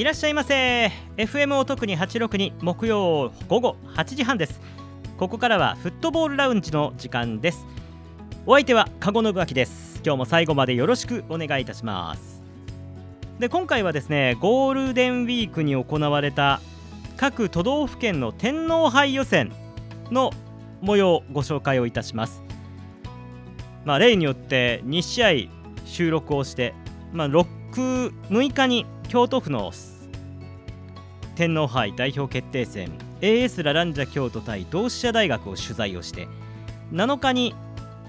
いらっしゃいませ。FM を特に862木曜午後8時半です。ここからはフットボールラウンジの時間です。お相手は籠信明です。今日も最後までよろしくお願いいたします。で今回はですねゴールデンウィークに行われた各都道府県の天皇杯予選の模様をご紹介をいたします。まあ例によって2試合収録をしてまあ6 6日に京都府の天皇杯代表決定戦 AS ラランジャ京都対同志社大学を取材をして7日に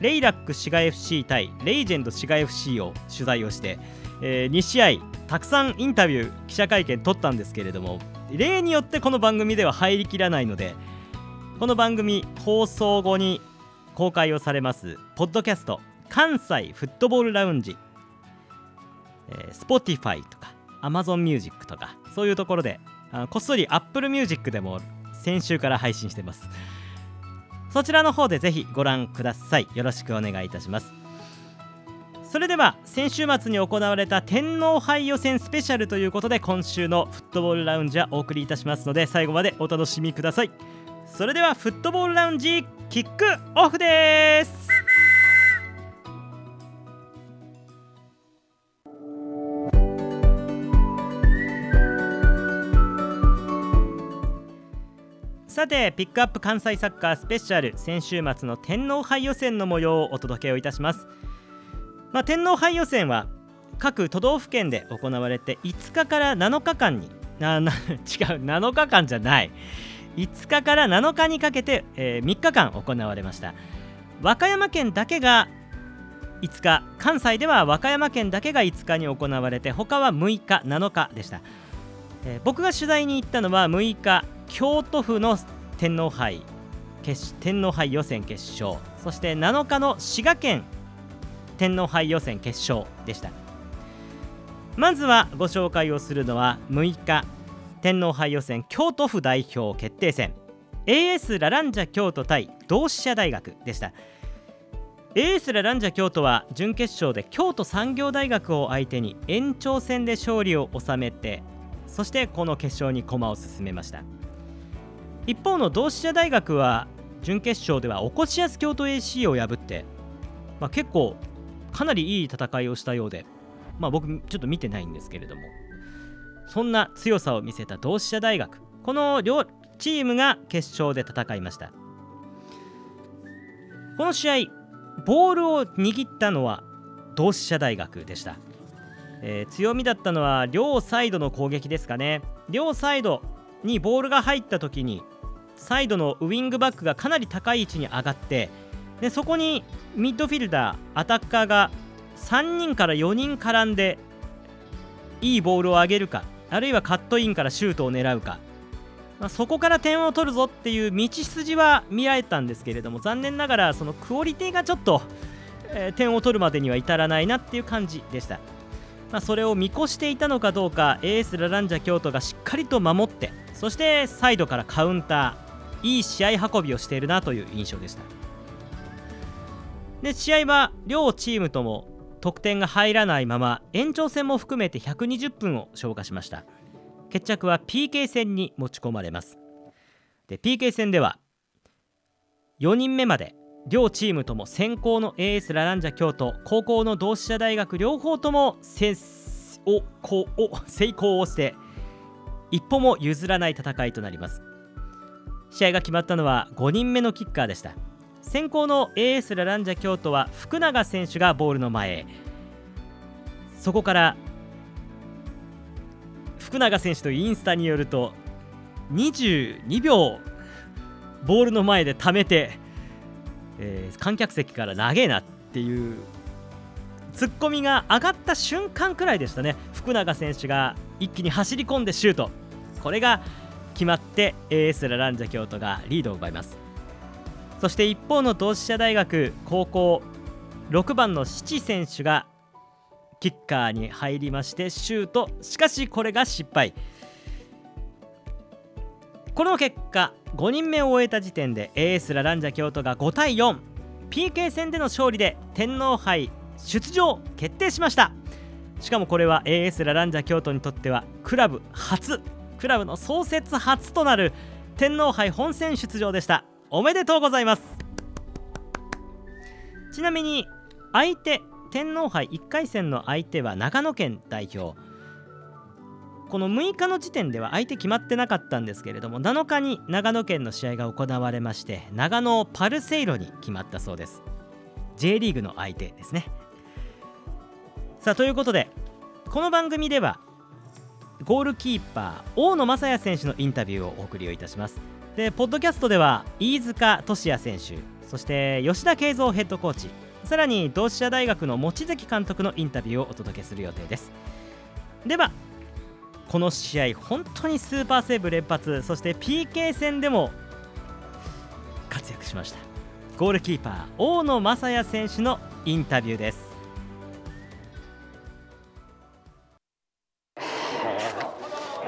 レイラック滋賀 FC 対レイジェンド滋賀 FC を取材をして、えー、2試合たくさんインタビュー記者会見取ったんですけれども例によってこの番組では入りきらないのでこの番組放送後に公開をされますポッドキャスト関西フットボールラウンジ、えー、Spotify とか Amazon Music とかそういうところであこっそり Apple Music でも先週から配信してます。そちらの方でぜひご覧ください。よろしくお願いいたします。それでは先週末に行われた天皇杯予選スペシャルということで今週のフットボールラウンジはお送りいたしますので最後までお楽しみください。それではフットボールラウンジキックオフです。さてピックアップ関西サッカースペシャル先週末の天皇杯予選の模様をお届けをいたします、まあ、天皇杯予選は各都道府県で行われて5日から7日間にあな 違う7日間じゃない。5日から7日にかけて、えー、3日間行われました。和歌山県だけが5日関西では和歌山県だけが5日に行われて他は6日7日でした、えー、僕が取材に行ったのは6日京都府の天皇杯決天皇杯予選決勝そして7日の滋賀県天皇杯予選決勝でした。まずはご紹介をするのは6日天皇杯予選京都府代表決定戦。AS ラランジャ京都対同志社大学でした。AS ラランジャ京都は準決勝で京都産業大学を相手に延長戦で勝利を収めてそしてこの決勝に駒を進めました。一方の同志社大学は準決勝ではおこしやす京都 AC を破って、まあ、結構かなりいい戦いをしたようで、まあ、僕ちょっと見てないんですけれどもそんな強さを見せた同志社大学この両チームが決勝で戦いました。この試合ボールを握ったのは同志社大学でした、えー、強みだったのは両サイドの攻撃ですかね両サイドにボールが入った時にサイドのウィングバックがかなり高い位置に上がってでそこにミッドフィルダーアタッカーが3人から4人絡んでいいボールを上げるかあるいはカットインからシュートを狙うか、まあ、そこから点を取るぞっていう道筋は見られたんですけれども残念ながらそのクオリティがちょっと、えー、点を取るまでには至らないなっていう感じでした。まあ、それを見越していたのかどうかエースラランジャ京都がしっかりと守ってそしてサイドからカウンターいい試合運びをしているなという印象でした。で試合は両チームとも得点が入らないまま延長戦も含めて120分を消化しました。決着は PK 戦に持ち込まれます。で PK 戦では4人目まで両チームとも先行のエースラランジャ京都高校の同志社大学両方とも成功をして一歩も譲らない戦いとなります。試合が決まったのは5人目のキッカーでした。先行のエースラランジャ京都は福永選手がボールの前へ。そこから福永選手のインスタによると22秒ボールの前で溜めてえー、観客席から長えなっていうツッコミが上がった瞬間くらいでしたね。福永選手が一気に走り込んでシュート。これが決まって AS ラランジャ京都がリードを奪います。そして一方の同志社大学高校6番の七選手がキッカーに入りましてシュート。しかしこれが失敗。この結果5人目を終えた時点でエースラランジャ京都が5対 4PK 戦での勝利で天皇杯出場決定しました。しかもこれは AS ラランジャ京都にとってはクラブ初クラブの創設初となる天皇杯本戦出場でした。おめでとうございます。ちなみに相手天皇杯1回戦の相手は長野県代表。この6日の時点では相手決まってなかったんですけれども7日に長野県の試合が行われまして長野パルセイロに決まったそうです。J リーグの相手ですね。さあということでこの番組ではゴールキーパー大野雅也選手のインタビューをお送りをいたします。でポッドキャストでは飯塚俊也選手そして吉田慶三ヘッドコーチさらに同志社大学の望月監督のインタビューをお届けする予定です。ではこの試合本当にスーパーセーブ連発そして PK 戦でも活躍しました。ゴールキーパー大野雅也選手のインタビューです。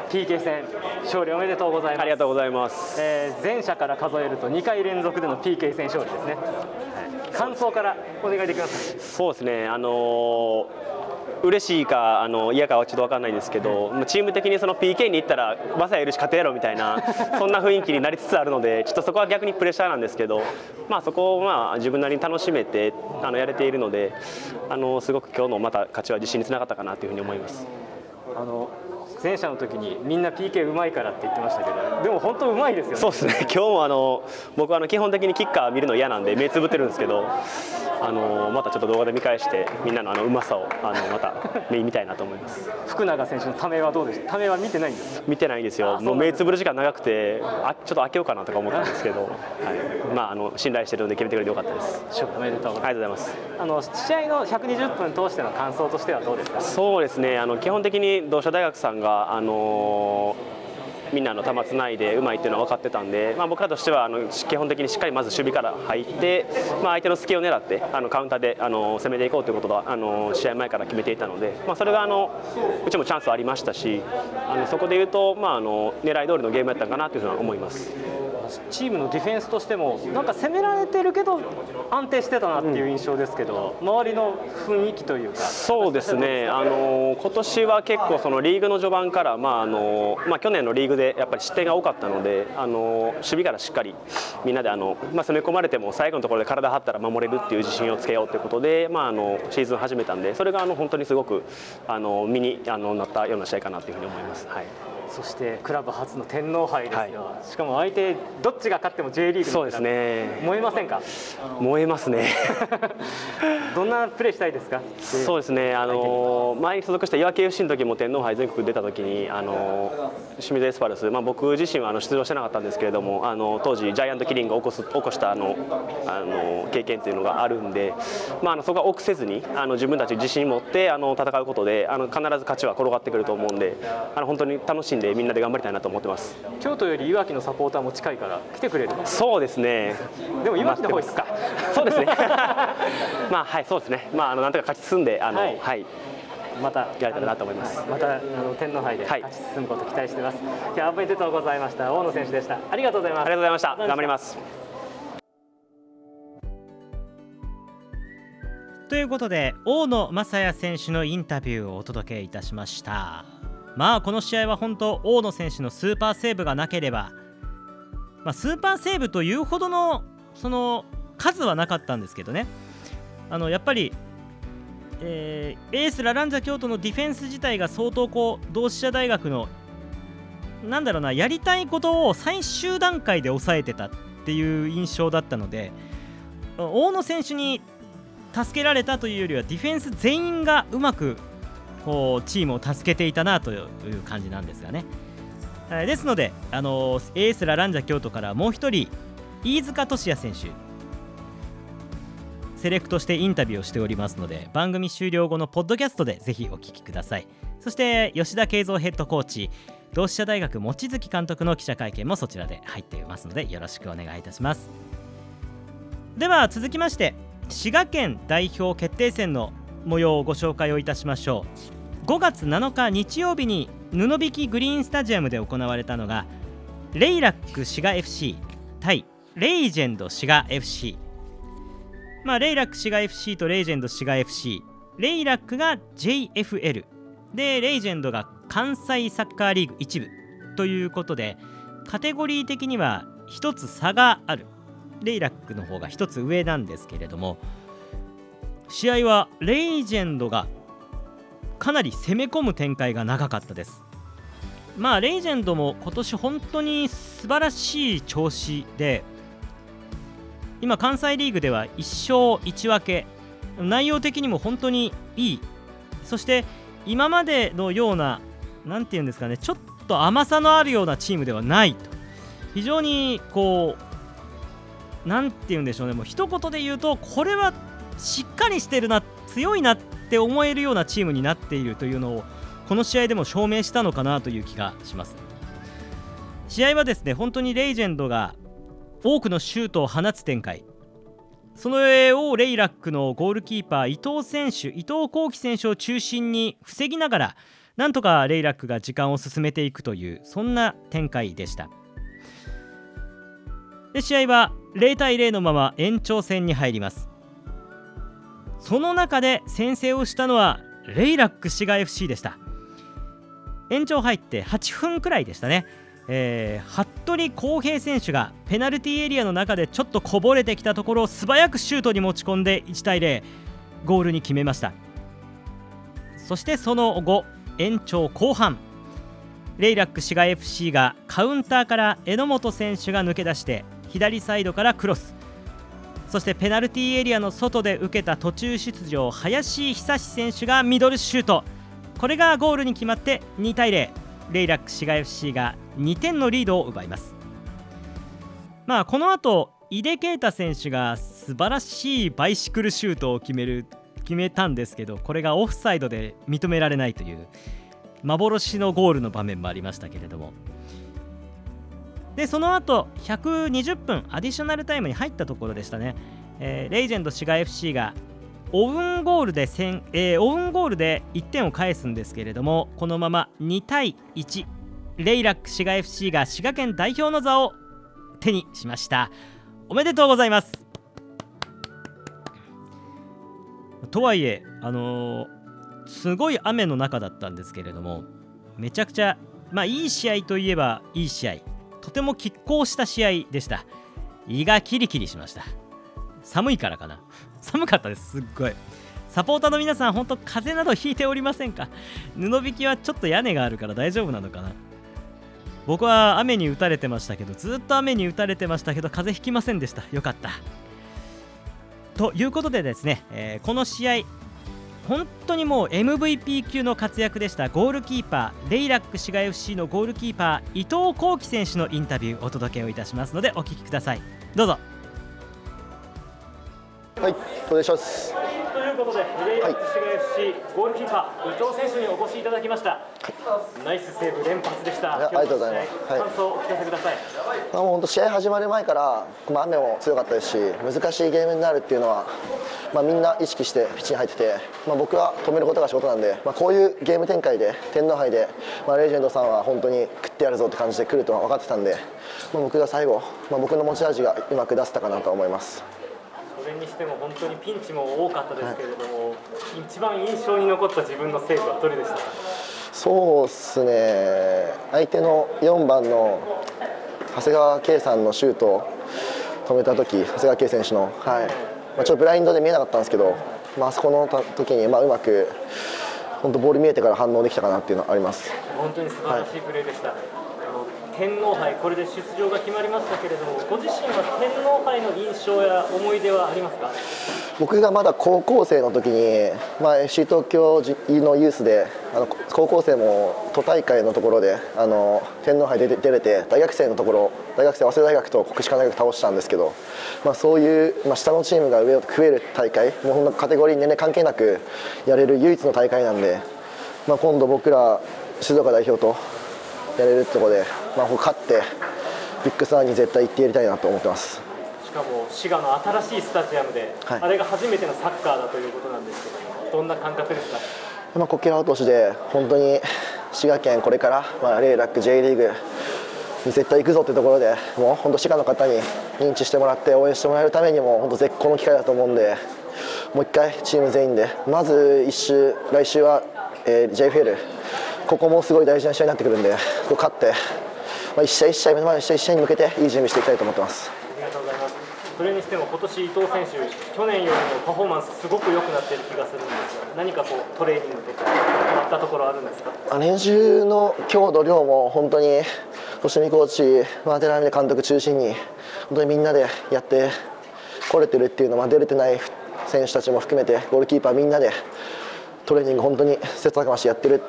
PK 戦勝利おめでとうございます。ありがとうございます、えー、前者から数えると2回連続での PK 戦勝利ですね、はい、感想からお願いできますそうですね。あのー嬉しいかあの嫌かはちょっと分かんないですけど、チーム的にその PK に行ったらまさやいるし勝てやろみたいな そんな雰囲気になりつつあるのでちょっとそこは逆にプレッシャーなんですけど、まあ、そこをまあ自分なりに楽しめてあのやれているのであのすごく今日のまた勝ちは自信につながったかなというふうに思います。あの前者の時にみんな PK うまいからって言ってましたけどでも本当うまいですよね。そうですね。今日もあの僕はあの基本的にキッカー見るの嫌なんで目つぶってるんですけどあのまたちょっと動画で見返してみんなのあのうまさをあのまた目見たいなと思います。福永選手のためはどうでした？ためは見てないんです見てないんですよもう目つぶる時間長くてあちょっと開けようかなとか思ったんですけど、はい。まあ、あの信頼してるので決めてくれてよかったです。おめでとうございます。あの試合の120分通しての感想としてはどうですか？そうですね。あの基本的に同志社大学さんがあのみんなの球つないでうまいっていうのは分かってたんで、まあ、僕らとしてはあの基本的にしっかりまず守備から入って、まあ、相手の隙を狙ってあのカウンターであの攻めていこうということはあの試合前から決めていたので、まあ、それがあのうちもチャンスはありましたしあのそこでいうと、まあ、あの狙い通りのゲームやったかなというふうに思います。チームのディフェンスとしてもなんか攻められてるけど安定してたなっていう印象ですけど、うん、周りの雰囲気というか。そうですね。あの今年は結構そのリーグの序盤から、まああのまあ、去年のリーグでやっぱり失点が多かったのであの守備からしっかりみんなであの、まあ、攻め込まれても最後のところで体張ったら守れるっていう自信をつけようということで、まあ、あのシーズン始めたんでそれがあの本当にすごくあの身にあのなったような試合かなというふうに思います。はい。そしてクラブ初の天皇杯ですよ、はい、しかも相手どっちが勝っても J リーグそうですね。燃えませんか？燃えますね。どんなプレーしたいですか？そうですね。あの前に所属した岩手 FC の時も天皇杯全国出た時にあの清水エスパルス、まあ、僕自身はあの出場してなかったんですけれどもあの当時ジャイアントキリングを起こす起こしたあのあの経験というのがあるんで、まあ、あのそこは臆せずにあの自分たち自信持ってあの戦うことであの必ず勝ちは転がってくると思うんであの本当に楽しんででみんなで頑張りたいなと思ってます京都よりいわきのサポーターも近いから来てくれるそうですねでもいわきの方ですかそうですね まあはいそうですねまああのなんとか勝ち進んであのはい、はいまたやれたらなと思います。またあの天皇杯で勝ち進むこと期待しています。はい、今日はおめでとうございました。大野選手でした。ありがとうございます。ありがとうございました。頑張ります。ということで大野雅也選手のインタビューをお届けいたしました。まあこの試合は本当大野選手のスーパーセーブがなければ、まあ、スーパーセーブというほどのその数はなかったんですけどね。あのやっぱり、えー、エースラランジャ京都のディフェンス自体が相当こう同志社大学のなんだろうなやりたいことを最終段階で抑えてたっていう印象だったので大野選手に助けられたというよりはディフェンス全員がうまくこうチームを助けていたなという感じなんですがね。ですので、あのエースラランジャ京都からもう1人飯塚俊也選手。セレクトしてインタビューをしておりますので番組終了後のポッドキャストでぜひお聞きください。そして吉田慶三ヘッドコーチ同志社大学望月監督の記者会見もそちらで入っていますのでよろしくお願いいたします。では続きまして滋賀県代表決定戦の模様をご紹介をいたしましょう。5月7日日曜日に布引グリーンスタジアムで行われたのがレイラック滋賀 FC 対レイジェンド滋賀 FC まあレイラック滋賀 FC とレイジェンド滋賀 FC レイラックが JFL でレイジェンドが関西サッカーリーグ1部ということでカテゴリー的には1つ差がある。レイラックの方が1つ上なんですけれども試合はレイジェンドがかなり攻め込む展開が長かったです。まあレイジェンドも今年本当に素晴らしい調子で今関西リーグでは1勝1分け。内容的にも本当にいい。そして今までのような何て言うんですかねちょっと甘さのあるようなチームではないと。非常にこう何て言うんでしょうね。もう一言で言うとこれはしっかりしてるな強いなって思えるようなチームになっているというのをこの試合でも証明したのかなという気がします。試合はですね本当にレイジェンドが多くのシュートを放つ展開。その上をレイラックのゴールキーパー伊藤選手伊藤幸輝選手を中心に防ぎながらなんとかレイラックが時間を進めていくというそんな展開でした。で試合は0対0のまま延長戦に入ります。その中で先制をしたのはレイラック滋賀 FC でした。延長入って8分くらいでしたね。えー、服部康平選手がペナルティーエリアの中でちょっとこぼれてきたところを素早くシュートに持ち込んで1対0ゴールに決めました。そしてその後延長後半レイラック滋賀 FC がカウンターから榎本選手が抜け出して左サイドからクロス。そしてペナルティーエリアの外で受けた途中出場林久志選手がミドルシュート。これがゴールに決まって2対0レイラック滋賀 FC が2点のリードを奪います。まあこの後井出啓太選手が素晴らしいバイシクルシュートを決める決めたんですけどこれがオフサイドで認められないという幻のゴールの場面もありましたけれども。でその後120分アディショナルタイムに入ったところでしたね、えー、レイジェンド滋賀 FC がオウンゴールでえー、オウンゴールで1点を返すんですけれどもこのまま2対1レイラック滋賀 FC が滋賀県代表の座を手にしました。おめでとうございます。とはいえあのー、すごい雨の中だったんですけれどもめちゃくちゃまあいい試合といえばいい試合。とても拮抗した試合でした。胃がキリキリしました。寒いからかな。寒かったです。すっごい。サポーターの皆さん本当風邪などひいておりませんか？布引きはちょっと屋根があるから大丈夫なのかな？僕は雨に打たれてましたけどずっと雨に打たれてましたけど風邪ひきませんでした。よかった。ということでですね、えー、この試合本当にもう MVP 級の活躍でした。ゴールキーパーレイラック滋賀 FC のゴールキーパー伊藤幸輝選手のインタビューお届けをいたしますのでお聞きください。どうぞ。はいお願いします。いうことで、レイラック滋賀 FC、ゴールキーパー、伊藤選手にお越しいただきました。ナイスセーブ連発でした。ありがとうございます。感想をお聞かせください。あもう本当試合始まる前から、まあ、雨も強かったですし、難しいゲームになるっていうのは、まあ、みんな意識してピッチに入ってて、まあ、僕は止めることが仕事なんで、まあ、こういうゲーム展開で天皇杯で、まあ、レジェンドさんは本当に食ってやるぞって感じで来るとは分かってたんで、まあ、僕が最後、まあ、僕の持ち味がうまく出せたかなと思います。それにしても本当にピンチも多かったですけれども、はい、一番印象に残った自分のセーブはどれでしたか？そうですね。相手の4番の長谷川圭さんのシュートを止めた時長谷川圭選手の、はい。まあ、ちょっとブラインドで見えなかったんですけど、まあそこの時にまあうまく本当ボール見えてから反応できたかなっていうのはあります。本当に素晴らしいプレーでした、はい天皇杯、これで出場が決まりましたけれども、ご自身は天皇杯の印象や思い出はありますか？僕がまだ高校生の時に、まあ、FC 東京のユースであの高校生も都大会のところであの天皇杯で出れて大学生のところ大学生早稲田大学と国士舘大学倒したんですけど、まあ、そういう、まあ、下のチームが上を食える大会もうほんのカテゴリー年齢関係なくやれる唯一の大会なんで、まあ、今度僕ら静岡代表とやれるってところで、まあ、勝ってビッグサーに絶対行ってやりたいなと思ってます。しかも滋賀の新しいスタジアムで、はい、あれが初めてのサッカーだということなんですけどどんな感覚ですか、まあ、こけら落としで本当に滋賀県これから、まあ、レイラック J リーグに絶対行くぞってところでもう本当滋賀の方に認知してもらって応援してもらえるためにも本当絶好の機会だと思うんでもう一回チーム全員でまず1週来週は、えー、JFL ここもすごい大事な試合になってくるんで勝って、まあ、1試合1試合目の前の1試合1試合に向けていい準備していきたいと思ってます。ありがとうございます。それにしても今年伊藤選手去年よりもパフォーマンスすごく良くなっている気がするんですが何かこうトレーニングとか変わったところあるんですか？練習の強度量も本当に星見コーチ、まあ、寺見監督中心に本当にみんなでやってこれてるっていうのは出れてない選手たちも含めてゴールキーパーみんなでトレーニング本当に切磋琢磨してやってる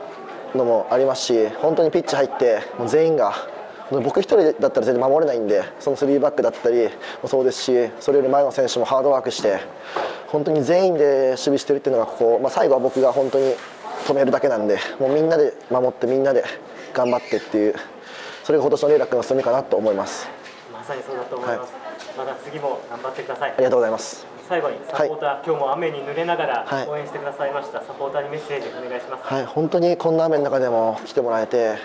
のもありますし本当にピッチ入ってもう全員が僕1人だったら全然守れないんでその3バックだったりもそうですしそれより前の選手もハードワークして本当に全員で守備してるっていうのがここ、まあ、最後は僕が本当に止めるだけなんでもうみんなで守ってみんなで頑張ってっていうそれが今年のレイラックの進みかなと思います。まさにそうだと思います、はい、また次も頑張ってください。ありがとうございます。最後にサポーター、はい、今日も雨に濡れながら応援してくださいました、はい、サポーターにメッセージお願いします。はい。本当にこんな雨の中でも来てもらえて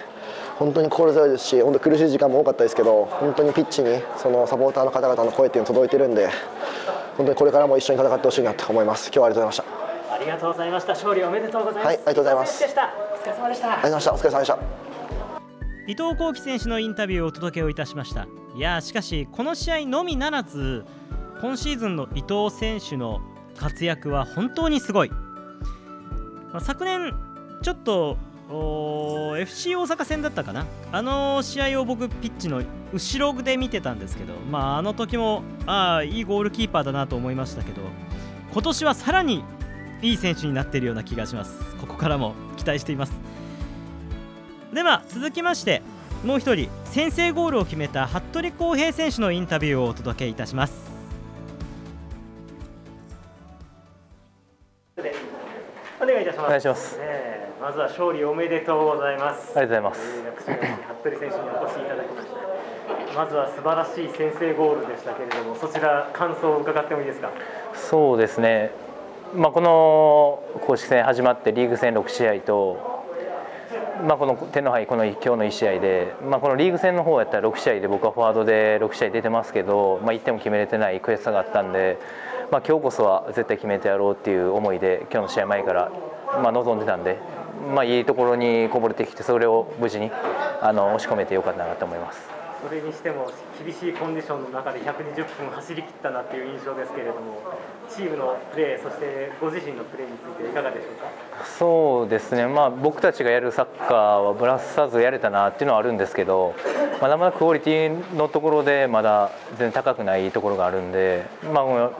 本当に心強いですし本当苦しい時間も多かったですけど本当にピッチにそのサポーターの方々の声っていうの届いてるんで本当にこれからも一緒に戦ってほしいなと思います。今日はありがとうございました。ありがとうございました。勝利おめでとうございます。はいありがとうございます。お疲れ様でした。ありがとうございました。お疲れ様でした伊藤幸喜選手のインタビューをお届けをいたしました。いやしかしこの試合のみならず今シーズンの伊藤選手の活躍は本当にすごい、まあ、昨年ちょっと FC 大阪戦だったかな？あの試合を僕ピッチの後ろで見てたんですけど、まあ、あの時もああいいゴールキーパーだなと思いましたけど今年はさらにいい選手になっているような気がします。ここからも期待しています。では続きましてもう1人先制ゴールを決めた服部康平選手のインタビューをお届けいたします。お願いいたします。お願いします、えー、まずは勝利おめでとうございます。ありがとうございます、服部選手にお越しいただきました。まずは素晴らしい先制ゴールでしたけれどもそちら感想を伺ってもいいですか？そうですね。まあ、この公式戦始まってリーグ戦6試合とまあ、この天皇杯この今日の1試合で、まあ、このリーグ戦の方やったら6試合で僕はフォワードで6試合出てますけど、まあ、1点も決めれてない悔しさがあったんで、まあ、今日こそは絶対決めてやろうっていう思いで今日の試合前からまあ望んでたんで、まあ、いいところにこぼれてきてそれを無事にあの押し込めてよかったなと思います。それにしても厳しいコンディションの中で120分走り切ったなっていう印象ですけれどもチームのプレーそしてご自身のプレーについていかがでしょうか？そうですね、まあ、僕たちがやるサッカーはぶらさずやれたなっていうのはあるんですけど、まだまだクオリティのところでまだ全然高くないところがあるんで、まあ、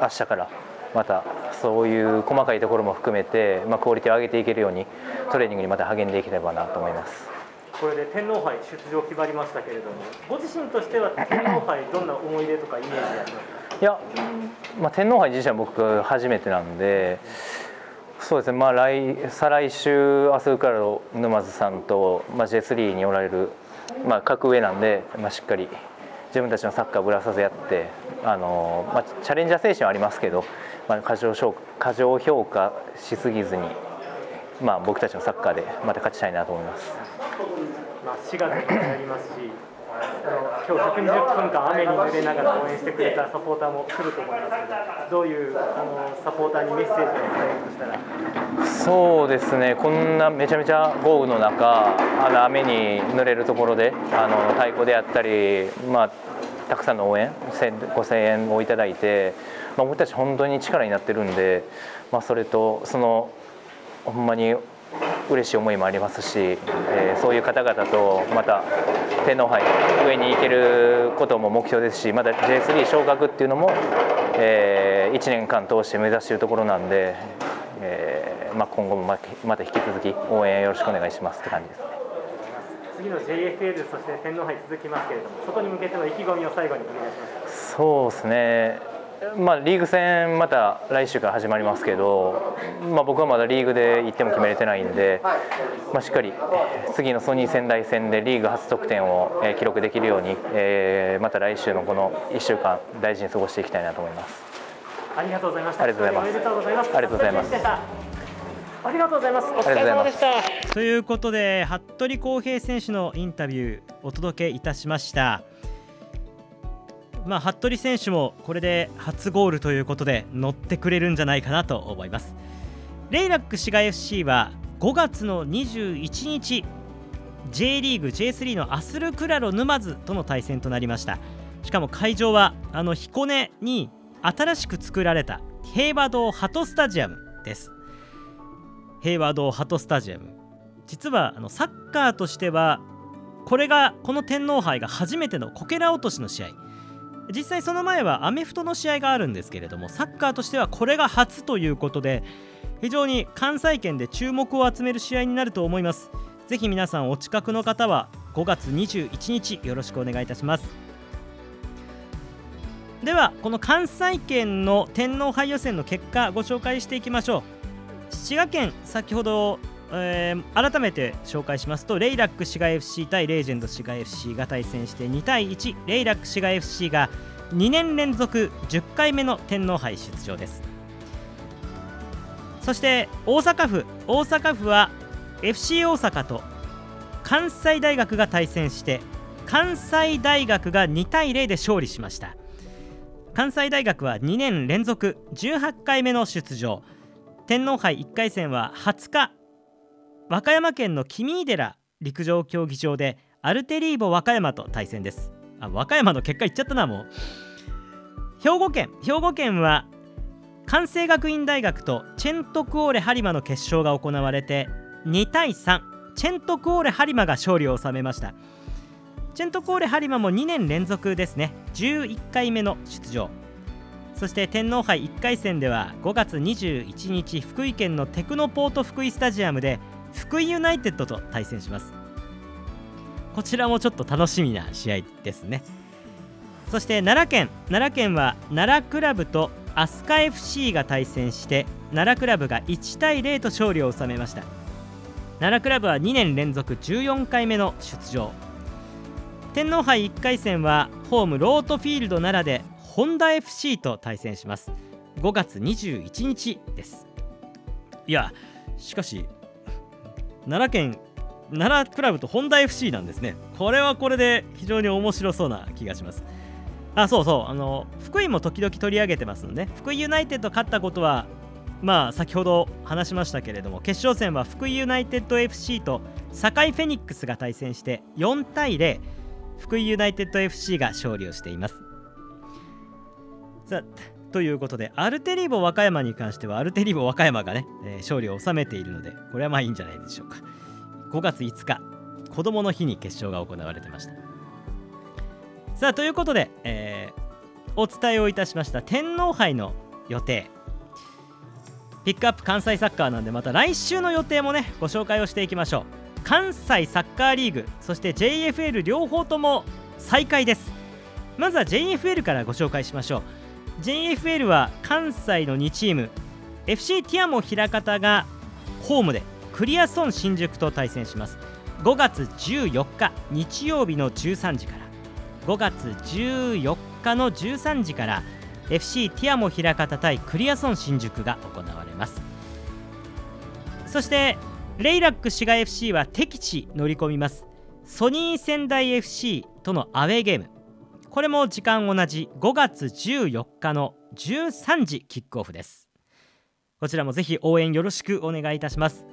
明日からまたそういう細かいところも含めて、まあ、クオリティを上げていけるようにトレーニングにまた励んでいければなと思います。これで天皇杯出場決まりましたけれども、ご自身としては天皇杯、どんな思い出とかイメージありますか？いや、まあ、天皇杯自身は僕、初めてなんで、そうですね、まあ来、再来週、明日からの沼津さんと、まあ、J3 におられる、まあ、格上なんで、まあ、しっかり自分たちのサッカーぶらさずやって、あのまあ、チャレンジャー精神はありますけど、まあ、過剰過剰評価しすぎずに、まあ、僕たちのサッカーでまた勝ちたいなと思います。まあ、4月になりますしあの今日120分間雨に濡れながら応援してくれたサポーターも来ると思いますけどどういうあのサポーターにメッセージを伝えるとしたらそうですねこんなめちゃめちゃ豪雨の中あの雨に濡れるところであの太鼓であったり、まあ、たくさんの応援5000円をいただいて、まあ、僕たち本当に力になってるんで、まあ、それとそのほんまに嬉しい思いもありますし、えー、そういう方々とまた天皇杯上に行けることも目標ですしまだ J3 昇格っていうのも、えー、1年間通して目指しているところなんで、えーまあ、今後もまた引き続き応援よろしくお願いしますって感じですね。次の JFL そして天皇杯続きますけれどもそこに向けての意気込みを最後にお願いしますそうですねまあ、リーグ戦また来週から始まりますけど、まあ、僕はまだリーグで1点も決めれてないんで、まあ、しっかり次のソニー仙台戦でリーグ初得点を記録できるように、えー、また来週のこの1週間大事に過ごしていきたいなと思いますありがとうございましたありがとうございますありがとうございますありがとうございますありがとうございます。お疲れ様でした。ということで、服部康平選手のインタビューお届けいたしました。まあ、服部選手もこれで初ゴールということで乗ってくれるんじゃないかなと思います。レイラック滋賀 FC は5月の21日 J リーグ J3 のアスルクラロ沼津との対戦となりました。しかも会場はあの彦根に新しく作られた平和堂ハトスタジアムです。平和堂ハトスタジアム。実はあのサッカーとしてはこれがこの天皇杯が初めてのこけら落としの試合。実際その前はアメフトの試合があるんですけれどもサッカーとしてはこれが初ということで非常に関西圏で注目を集める試合になると思います。ぜひ皆さんお近くの方は5月21日よろしくお願いいたします。ではこの関西圏の天皇杯予選の結果ご紹介していきましょう。滋賀県先ほどえー、改めて紹介しますとレイラック滋賀 FC 対レージェンド滋賀 FC が対戦して2対1レイラック滋賀 FC が2年連続10回目の天皇杯出場です。そして大阪府。大阪府は FC 大阪と関西大学が対戦して関西大学が2対0で勝利しました。関西大学は2年連続18回目の出場。天皇杯1回戦は20日和歌山県の君井寺陸上競技場でアルテリーボ和歌山と対戦です。あ和歌山の結果いっちゃったなもう。兵庫県兵庫県は関西学院大学とチェントクオーレ播磨の決勝が行われて2対3チェントクオーレ播磨が勝利を収めました。チェントクオーレ播磨も2年連続ですね。11回目の出場。そして天皇杯1回戦では5月21日福井県のテクノポート福井スタジアムで福井ユナイテッドと対戦します。こちらもちょっと楽しみな試合ですね。そして奈良県。奈良県は奈良クラブと飛鳥 FC が対戦して奈良クラブが1対0と勝利を収めました。奈良クラブは2年連続14回目の出場。天皇杯1回戦はホームロートフィールド奈良でホンダ FC と対戦します。5月21日です。いやしかし奈良県奈良クラブとホンダ FC なんですね。これはこれで非常に面白そうな気がします。あそうそう。あの福井も時々取り上げてますので、福井ユナイテッド勝ったことはまあ先ほど話しましたけれども決勝戦は福井ユナイテッド FC と堺フェニックスが対戦して4対0福井ユナイテッド FC が勝利をしています。さあということでアルテリーボ和歌山に関してはアルテリーボ和歌山がね、えー、勝利を収めているのでこれはまあいいんじゃないでしょうか。5月5日子どもの日に決勝が行われてました。さあということで、えー、お伝えをいたしました天皇杯の予定。ピックアップ関西サッカーなんでまた来週の予定もねご紹介をしていきましょう。関西サッカーリーグそして JFL 両方とも再開です。まずは JFL からご紹介しましょう。JFL は関西の2チーム。FC ティアモ枚方がホームでクリアソン新宿と対戦します。5月14日日曜日の13時から。5月14日の13時から FC ティアモ枚方対クリアソン新宿が行われます。そしてレイラック滋賀 FC は敵地乗り込みます。ソニー仙台 FC とのアウェーゲーム。これも時間同じ5月14日の13時キックオフです。こちらもぜひ応援よろしくお願いいたします。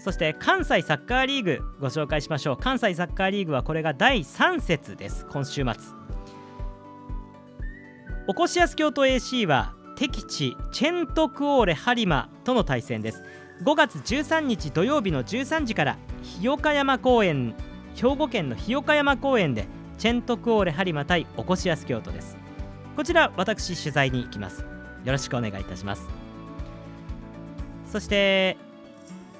そして関西サッカーリーグご紹介しましょう。関西サッカーリーグはこれが第3節です今週末。おこしやす京都 AC は敵地チェントクオーレ播磨との対戦です。5月13日土曜日の13時から日岡山公園兵庫県の日岡山公園でチェントクオーレ播磨対おこしやす京都です。こちら私取材に行きます。よろしくお願いいたします。そして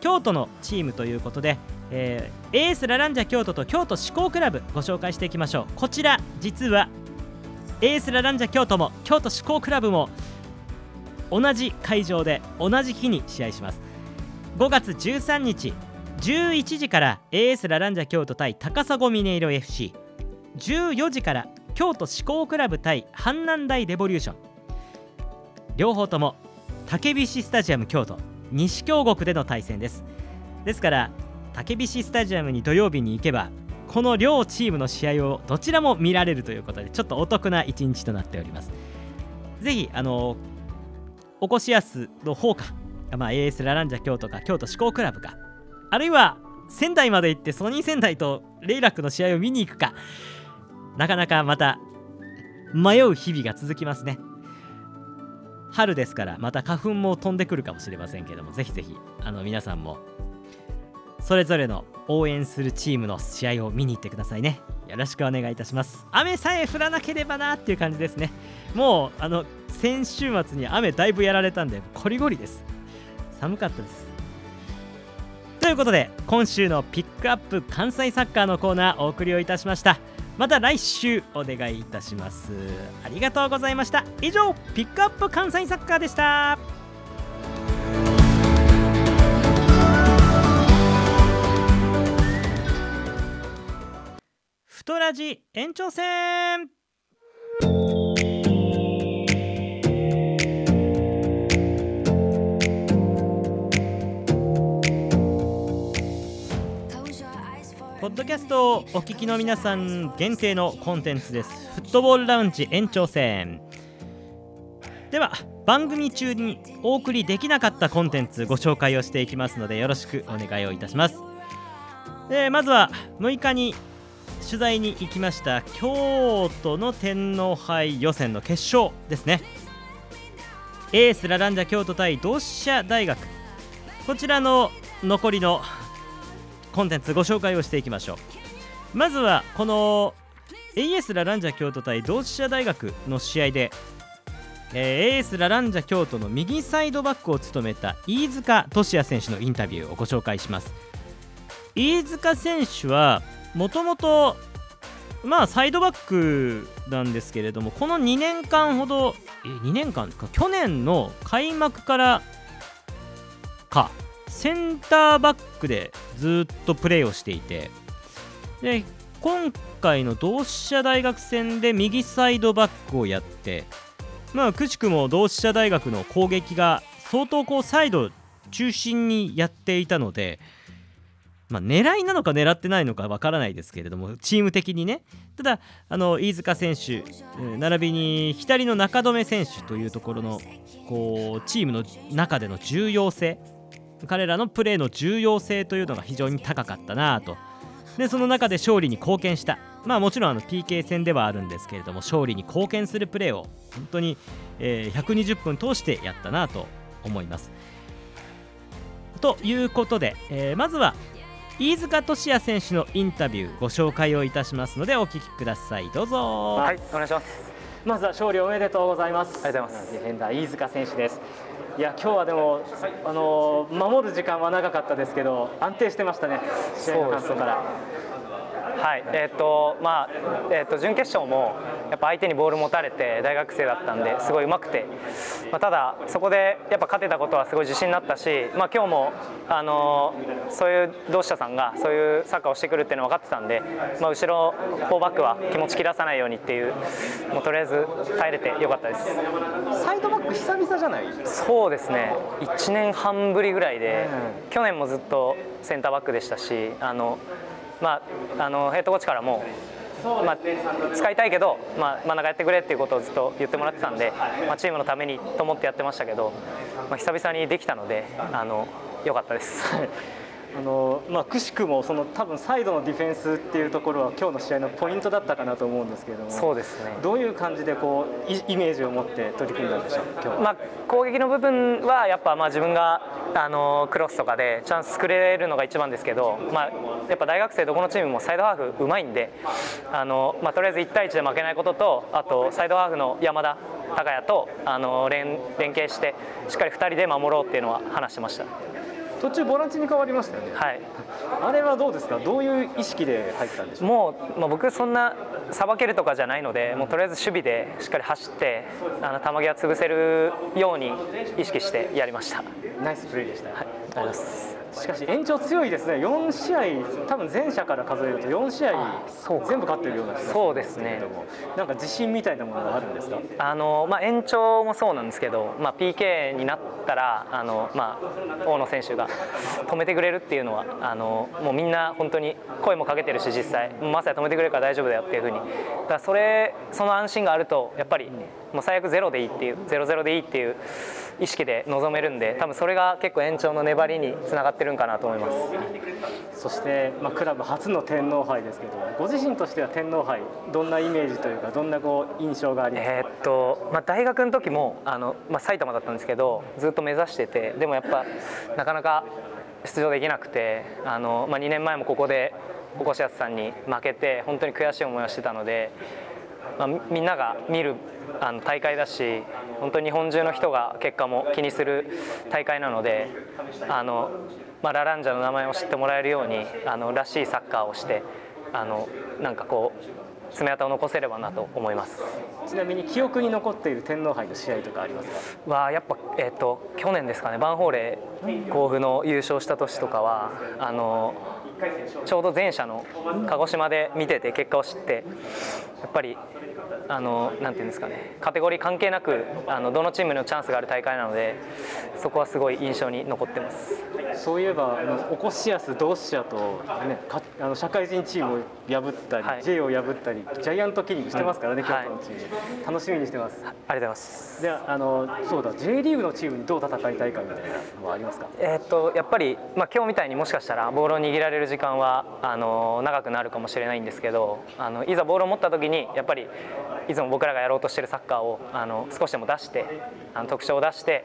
京都のチームということで、えー、エースラランジャ京都と京都志向クラブご紹介していきましょう。こちら実はエースラランジャ京都も京都志向クラブも同じ会場で同じ日に試合します。5月13日11時からエースラランジャ京都対高砂ミネイロ FC 14時から京都志向クラブ対阪南大レボリューション。両方とも竹菱スタジアム京都西京極での対戦です。ですから竹菱スタジアムに土曜日に行けばこの両チームの試合をどちらも見られるということでちょっとお得な一日となっております。ぜひあのおこしやすの方か、まあ、AS ラランジャ京都か京都志向クラブかあるいは仙台まで行ってソニー仙台とレイラックの試合を見に行くかなかなかまた迷う日々が続きますね。春ですからまた花粉も飛んでくるかもしれませんけどもぜひぜひあの皆さんもそれぞれの応援するチームの試合を見に行ってくださいね。よろしくお願いいたします。雨さえ降らなければなっていう感じですね。もうあの先週末に雨だいぶやられたんでコリゴリです。寒かったです。ということで今週のピックアップ関西サッカーのコーナーお送りをいたしました。また来週お願いいたします。ありがとうございました。以上ピックアップ関西サッカーでした。太ラジ延長戦。ポッドキャストをお聞きの皆さん限定のコンテンツです。フットボールラウンジ延長戦。では番組中にお送りできなかったコンテンツご紹介をしていきますのでよろしくお願いをいたします。でまずは6日に取材に行きました京都の天皇杯予選の決勝ですね。エースラランジャ京都対同志社大学。こちらの残りのコンテンツご紹介をしていきましょう。まずはこの AS ラランジャ京都対同志社大学の試合で、えー、AS ラランジャ京都の右サイドバックを務めた飯塚俊也選手のインタビューをご紹介します。飯塚選手はもともとまあサイドバックなんですけれどもこの2年間ほどえ2年間か？去年の開幕からか。センターバックでずっとプレーをしていてで今回の同志社大学戦で右サイドバックをやってまあくしくも同志社大学の攻撃が相当こうサイド中心にやっていたのでまあ、狙いなのか狙ってないのかわからないですけれどもチーム的にね。ただあの飯塚選手並びに左の中留選手というところのこうチームの中での重要性。彼らのプレーの重要性というのが非常に高かったなと。でその中で勝利に貢献した。まあもちろんあの PK 戦ではあるんですけれども勝利に貢献するプレーを本当に、えー、120分通してやったなと思います。ということで、えー、まずは飯塚俊也選手のインタビューご紹介をいたしますのでお聞きください。どうぞ。はいお願いします。まずは勝利おめでとうございます。ありがとうございます。ディフェンダー飯塚選手ですいや今日はでも、あの守る時間は長かったですけど安定してましたね試合の感想から。はいえーとまあえーと、準決勝もやっぱ相手にボール持たれて大学生だったんですごいうまくて、まあ、ただ、そこでやっぱ勝てたことはすごい自信になったし、まあ今日も、あのー、そういう同志社さんがそういうサッカーをしてくるっていうの分かってたんで、まあ、後ろ4バックは気持ち切らさないようにっていうもうとりあえず耐えれてよかったです。サイドバック久々じゃない？そうですね。1年半ぶりぐらいで、うん、去年もずっとセンターバックでしたしあのまあ、あのヘッドコーチからも、まあ、使いたいけど、まあ、真ん中やってくれっていうことをずっと言ってもらってたんで、まあ、チームのためにと思ってやってましたけど、まあ、久々にできたのであのよかったです。あのまあ、くしくもその多分サイドのディフェンスっていうところは今日の試合のポイントだったかなと思うんですけれども。そうですね。どういう感じでこうイメージを持って取り組んだんでしょう？今日まあ、攻撃の部分はやっぱまあ自分があのクロスとかでチャンス作れるのが一番ですけど、まあ、やっぱ大学生どこのチームもサイドハーフうまいんであの、まあ、とりあえず1対1で負けないこととあとサイドハーフの山田高谷とあの連連携してしっかり2人で守ろうっていうのは話してました。途中ボランチに変わりましたよね。はい。あれはどうですか？どういう意識で入ったんでしょう？もうまあ僕そんなさばけるとかじゃないので、もうとりあえず守備でしっかり走ってあの球際潰せるように意識してやりました。ナイスプレーでした。はい。ありがとうございます。しかし延長強いですね、4試合、多分全社から数えると4試合全部勝ってるようなそうですね。なんか自信みたいなものがあるんですか？あの、まあ、延長もそうなんですけど、まあ、PK になったらあの、まあ、大野選手が止めてくれるっていうのはあのもうみんな本当に声もかけてるし実際。まさや止めてくれるから大丈夫だよっていうふうに。だそれその安心があるとやっぱりもう最悪ゼロでいいっていうゼロゼロでいいっていう意識で臨めるんで多分それが結構延長の粘りにつながっててるんかなと思います。そして、まあ、クラブ初の天皇杯ですけどご自身としては天皇杯どんなイメージというかどんなこう印象がありますか、えー、っとまあ、大学の時もあの、まあ、埼玉だったんですけどずっと目指しててでもやっぱなかなか出場できなくてあの、まあ、2年前もここでおこしやすさんに負けて本当に悔しい思いをしてたので、まあ、みんなが見るあの大会だし本当に日本中の人が結果も気にする大会なのであの、まあ、ラランジャの名前を知ってもらえるようにあのらしいサッカーをしてあのなんかこう爪痕を残せればなと思います。ちなみに記憶に残っている天皇杯の試合とかありますか？はやっぱ、えーと、去年ですかねバンホーレ甲府の優勝した年とかはあのちょうど前者の鹿児島で見てて結果を知ってやっぱりあのなんていうんですかねカテゴリー関係なくあのどのチームのチャンスがある大会なのでそこはすごい印象に残ってます。そういえばあのおこしやす同志社と、ね、かあの社会人チームを破ったり、はい、J を破ったりジャイアントキリングしてますからね、京都のチーム、はい、楽しみにしてます。ありがとうございます。であのそうだ J リーグのチームにどう戦いたいかみたいなのはありますか？えー、っとやっぱり、まあ、今日みたいにもしかしたらボールを握られる時間はあの長くなるかもしれないんですけどあのいざボールを持った時にやっぱりいつも僕らがやろうとしてるサッカーをあの少しでも出してあの特徴を出して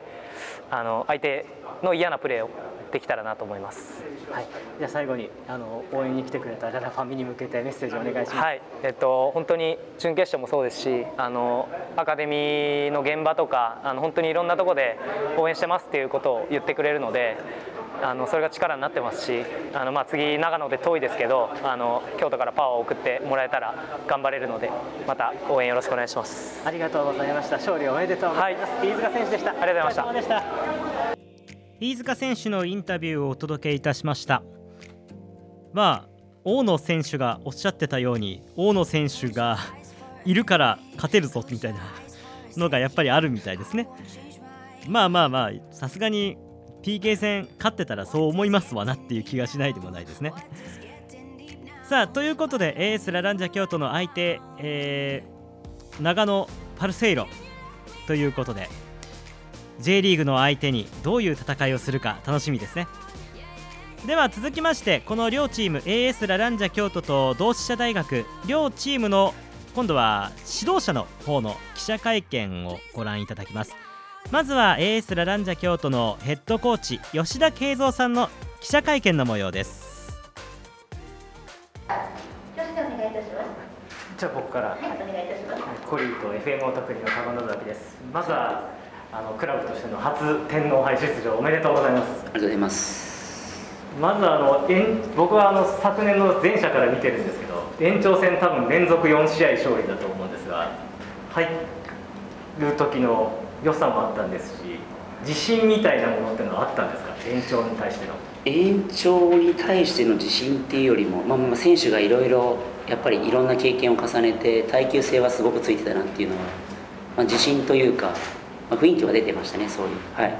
あの相手の嫌なプレーをできたらなと思います。はい、じゃあ最後にあの応援に来てくれたララファミに向けてメッセージをお願いします。はい、えっと本当に準決勝もそうですし、あのアカデミーの現場とかあの本当にいろんなところで応援してますっていうことを言ってくれるので。あのそれが力になってますしあの、まあ、次、長野で遠いですけどあの京都からパワーを送ってもらえたら頑張れるのでまた応援よろしくお願いします。ありがとうございました。勝利おめでとうございます、はい、飯塚選手でした。ありがとうございました。飯塚選手のインタビューをお届けいたしました。まあ大野選手がおっしゃってたように大野選手がいるから勝てるぞみたいなのがやっぱりあるみたいですね。まあまあまあさすがに PK 戦勝ってたらそう思いますわなっていう気がしないでもないですね。さあということで AS ラランジャ京都の相手、えー、長野パルセイロということで J リーグの相手にどういう戦いをするか楽しみですねでは続きましてこの両チーム AS ラランジャ京都と同志社大学両チームの今度は指導者の方の記者会見をご覧いただきますまずは AS ラランジャ京都のヘッドコーチ吉田慶三さんの記者会見の模様です。じゃあ僕から、はい、お願いいたします。コリーと FM オタクリの加賀信明です。まずはあのクラブとしての初天皇杯出場おめでとうございます。ありがとうございます。まずあの僕はあの昨年の前者から見てるんですけど延長戦多分連続4試合勝利だと思うんですが入る時の良さもあったんですし自信みたいなものっていうのはあったんですか？延長に対しての。延長に対しての自信っていうよりも、まあ、まあ選手がいろいろやっぱりいろんな経験を重ねて耐久性はすごくついてたなっていうのは、まあ、自信というか、まあ、雰囲気は出てましたねそういう。はい。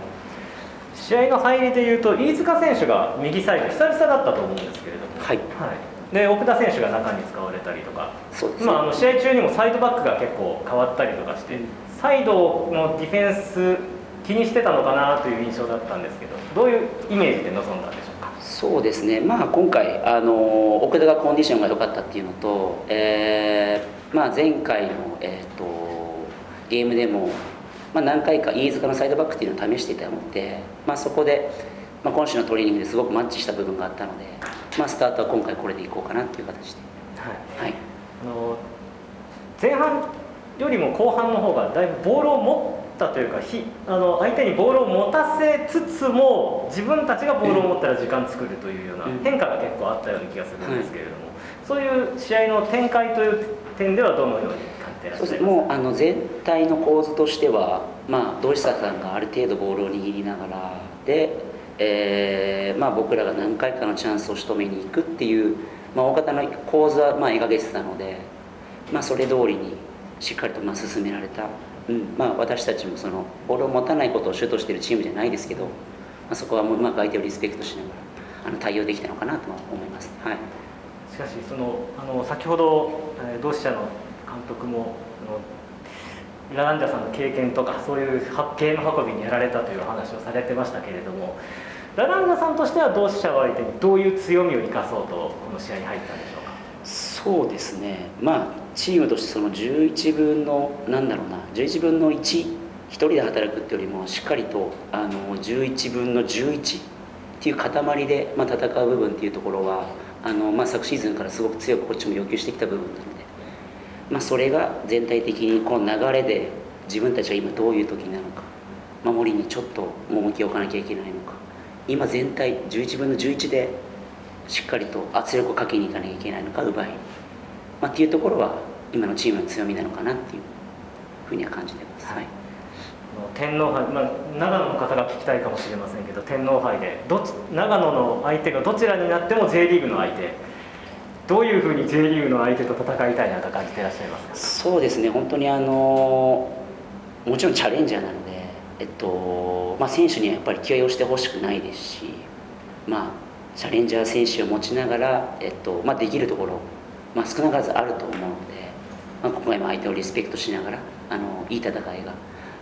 試合の入りでいうと飯塚選手が右サイド久々だったと思うんですけれども。はい、はい、で奥田選手が中に使われたりとか。そうです、ね、まあ、あの試合中にもサイドバックが結構変わったりとかしてサイドのディフェンス気にしてたのかなという印象だったんですけどどういうイメージで臨んだんでしょうか？そうですね、まあ、今回あの奥田がコンディションが良かったっていうのと、えーまあ、前回の、えーと、ゲームでも、まあ、何回か飯塚のサイドバックっていうのを試していたので、まあ、そこで、まあ、今週のトレーニングですごくマッチした部分があったので、まあ、スタートは今回これでいこうかなっていう形で。はい、はい、あの前半よりも後半の方がだいぶボールを持ったというかひあの相手にボールを持たせつつも自分たちがボールを持ったら時間作るというような変化が結構あったような気がするんですけれども、そういう試合の展開という点ではどのように感じてらっしゃいますか？もうあの全体の構図としては、まあ、同志社さんがある程度ボールを握りながらでえーまあ、僕らが何回かのチャンスを仕留めに行くっていう、まあ、大方の構図はまあ描けてたので、まあ、それ通りにしっかりとまあ進められた、うん。まあ、私たちもそのボールを持たないことを主としているチームじゃないですけど、まあ、そこはもううまく相手をリスペクトしながらあの対応できたのかなとは思います。はい。しかしそのあの先ほど、え、同志社の監督ものラランジャさんの経験とかそういうゲーム運びにやられたという話をされてましたけれどもラランジャさんとしては同志社を相手にどういう強みを生かそうとこの試合に入ったんでしょうか？そうですね。まあチームとしてその11分のなんだろうな。11分の11人で働くってよりもしっかりとあの11分の11っていう塊で、まあ、戦う部分っていうところはあの、まあ、昨シーズンからすごく強くこっちも要求してきた部分なので、まあ、それが全体的にこの流れで自分たちは今どういう時なのか守りにちょっと重きを置かなきゃいけないのか。今全体11分の11でしっかりと圧力をかけにいかなきゃいけないのか奪い、まあ、っていうところは今のチームの強みなのかなっていうふうには感じてます。はい。天皇杯、まあ、長野の方が聞きたいかもしれませんけど天皇杯でど長野の相手がどちらになっても J リーグの相手。どういうふうに J リーグの相手と戦いたいなと感じていらっしゃいますか？そうですね。本当にあのもちろんチャレンジャーなので、えっとまあ、選手にはやっぱり気合いをしてほしくないですし、まあ、チャレンジャー選手を持ちながら、えっとまあ、できるところ、まあ、少なからずあると思うので、まあ、今回も相手をリスペクトしながらあのいい戦いが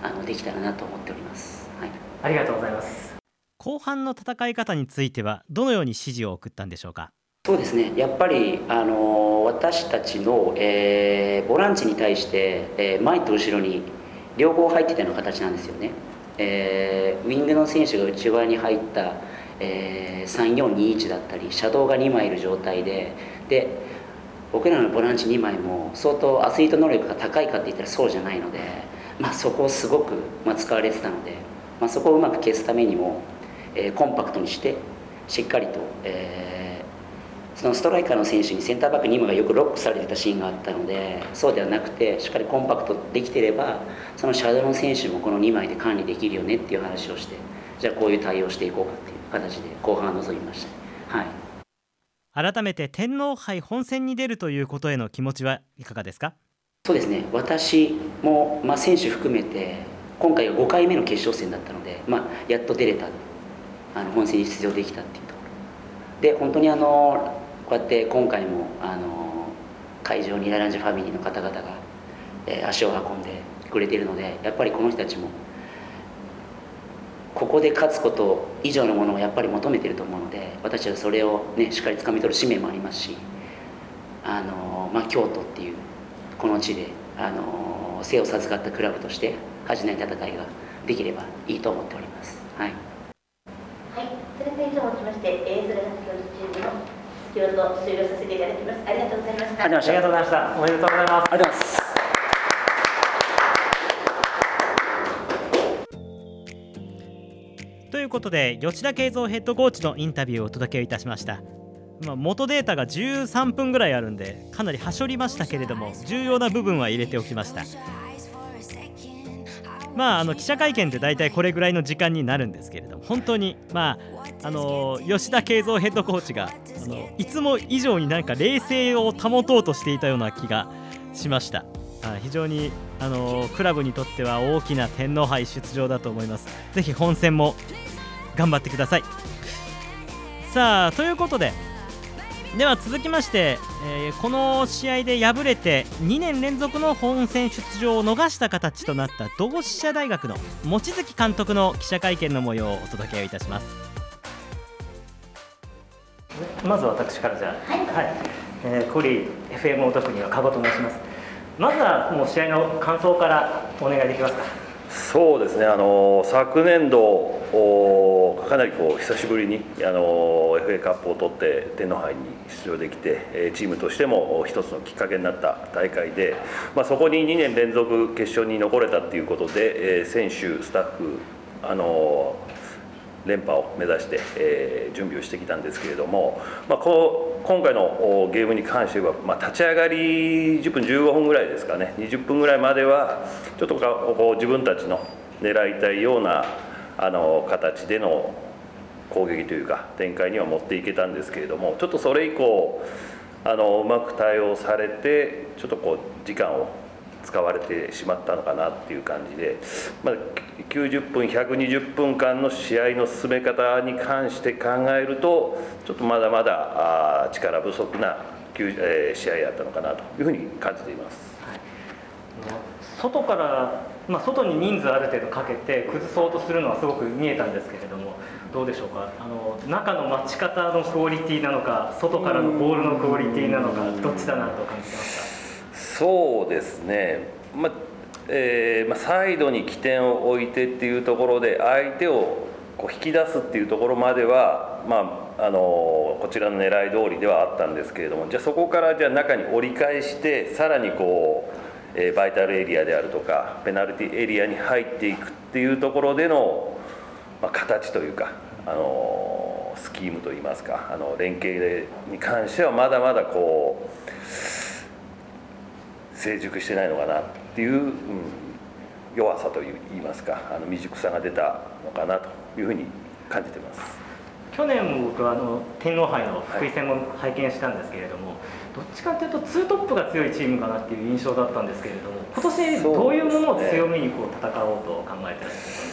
あのできたらなと思っております、はい、ありがとうございます。後半の戦い方についてはどのように指示を送ったんでしょうか？そうですね。やっぱりあの私たちの、えー、ボランチに対して、えー、前と後ろに両方入ってたような形なんですよね、えー、ウィングの選手が内側に入った、えー、3421だったりシャドウが2枚いる状態でで僕らのボランチ2枚も相当アスリート能力が高いかって言ったらそうじゃないのでまあ、そこをすごく、ま、使われてたので、まあ、そこをうまく消すためにも、えー、コンパクトにしてしっかりと、えー、そのストライカーの選手にセンターバック2枚がよくロックされてたシーンがあったのでそうではなくてしっかりコンパクトできてればそのシャドウの選手もこの2枚で管理できるよねっていう話をしてじゃあこういう対応していこうかっていう形で後半は臨みました。はい改めて天皇杯本戦に出るということへの気持ちはいかがですか？そうですね。私も、まあ、選手含めて今回が5回目の決勝戦だったので、まあ、やっと出れたあの本戦に出場できたっていうところ。で本当にあのこうやって今回もあの会場にラランジファミリーの方々が、えー、足を運んでくれているのでやっぱりこの人たちもここで勝つこと以上のものをやっぱり求めていると思うので私はそれを、ね、しっかりつかみ取る使命もありますしあの、まあ、京都っていうこの地で、あの生を授かったクラブとして恥じない戦いができればいいと思っております。はい。はい、それでは以上をもちまして、えー、それが先ほど中部の先ほど終了させていただきます。ありがとうございました。ありがとうございました。おめでとうございます。ありがとうございます。ことで吉田慶三ヘッドコーチのインタビューをお届けいたしました。まあ、元データが13分ぐらいあるんでかなりはしょりましたけれども重要な部分は入れておきました。まああの記者会見って大体これぐらいの時間になるんですけれども本当にまああの吉田慶三ヘッドコーチがあのいつも以上になんか冷静を保とうとしていたような気がしました。あ非常にあのクラブにとっては大きな天皇杯出場だと思います。ぜひ本戦も頑張ってください。さあということででは続きまして、えー、この試合で敗れて2年連続の本戦出場を逃した形となった同志社大学の望月監督の記者会見の模様をお届けいたします。まず私からじゃあ、はい、はい、えー、コリー FM お得には加護と申します。まずはもう試合の感想からお願いできますかそうですね。あの昨年度かなりこう久しぶりにあの FA カップを取って天皇杯に出場できてチームとしても一つのきっかけになった大会で、まあ、そこに2年連続決勝に残れたということで選手、スタッフあの連覇を目指して、えー、準備をしてきたんですけれども、まあ、こう今回のゲームに関しては、まあ、立ち上がり10分15分ぐらいですかね。20分ぐらいまではちょっとこう自分たちの狙いたいようなあの形での攻撃というか展開には持っていけたんですけれどもちょっとそれ以降あのうまく対応されてちょっとこう時間を使われてしまったのかなっていう感じで、まあ、90分120分間の試合の進め方に関して考えるとちょっとまだまだ力不足なえー試合やったのかなというふうに感じています。外から、まあ、外に人数ある程度かけて崩そうとするのはすごく見えたんですけれどもどうでしょうか？あの中の待ち方のクオリティなのか外からのボールのクオリティなのかどっちだなと感じましたそうですね、まえーま、サイドに起点を置いてっていうところで相手をこう引き出すっていうところまでは、まあ、あのこちらの狙い通りではあったんですけれどもじゃあそこからじゃあ中に折り返してさらにこうえバイタルエリアであるとかペナルティエリアに入っていくっていうところでの、ま、形というか、あのスキームといいますかあの連携に関してはまだまだこう成熟してないのかなっていう、うん、弱さといいますかあの未熟さが出たのかなというふうに感じてます。去年も僕はあの天皇杯の福井戦も拝見したんですけれども、はいどっちかというとツートップが強いチームかなっていう印象だったんですけれども今年どういうものを強みにこう戦おうと考えてらっしゃるんですか？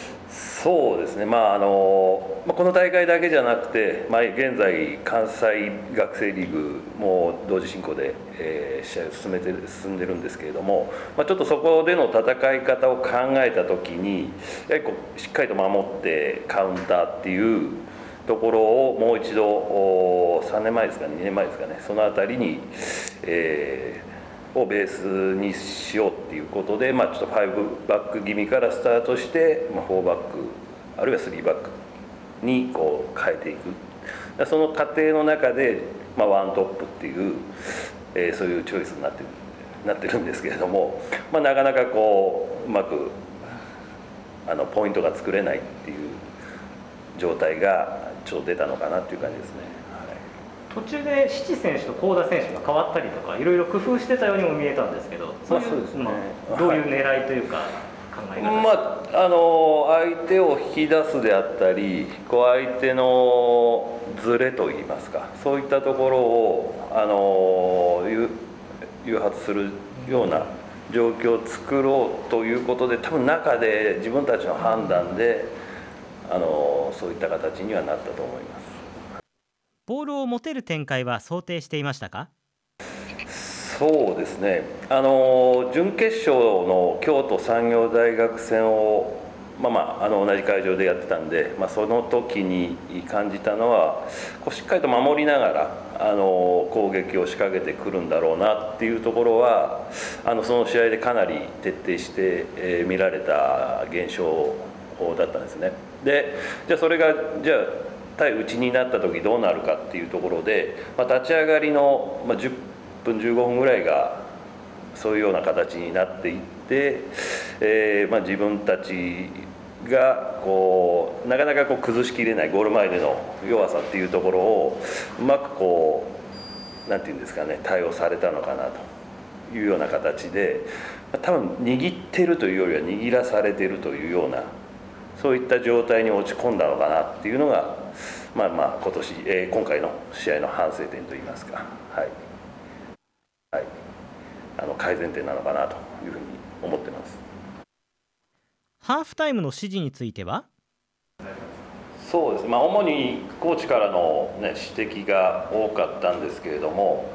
そうですね、まああのまあ、この大会だけじゃなくて、まあ、現在、関西学生リーグも同時進行で、えー、試合を進めて進んでるんですけれども、まあ、ちょっとそこでの戦い方を考えたときに、やはりこうしっかりと守ってカウンターっていうところをもう一度3年前ですかね2年前ですかねその辺りに、えー、をベースにしようっていうことで、まあ、ちょっと5バック気味からスタートして、まあ、4バックあるいは3バックにこう変えていく。その過程の中で、まあ、ワントップっていう、えー、そういうチョイスになってるなってるんですけれども、まあ、なかなかこううまくあのポイントが作れないっていう状態がちょっと出たのかなっていう感じですね、途中で七選手と幸田選手が変わったりとかいろいろ工夫してたようにも見えたんですけどそういうね、まあ、どういう狙いというか、考え方まあ、あの相手を引き出すであったりこう相手のズレといいますかそういったところをあの誘発するような状況を作ろうということで多分中で自分たちの判断であのそういった形にはなったと思いますボールを持てる展開は想定していましたか？そうですねあの準決勝の京都産業大学戦をまあまあ、あの同じ会場でやってたんで、まあ、その時に感じたのはこうしっかりと守りながらあの攻撃を仕掛けてくるんだろうなっていうところはあのその試合でかなり徹底して、えー、見られた現象だったんですね。でじゃあそれがじゃあ対内になった時どうなるかっていうところで、まあ、立ち上がりの、10分15分ぐらいがそういうような形になっていって、えーまあ、自分たちがこうなかなかこう崩しきれないゴール前での弱さっていうところをうまくこうなんていうんですかね対応されたのかなというような形で多分握ってるというよりは握らされてるというようなそういった状態に落ち込んだのかなっていうのが、まあまあ今年、えー、今回の試合の反省点といいますか、はい。はい、あの改善点なのかなというふうに思ってます。ハーフタイムの指示については？そうです。まあ、主にコーチからの、ね、指摘が多かったんですけれども、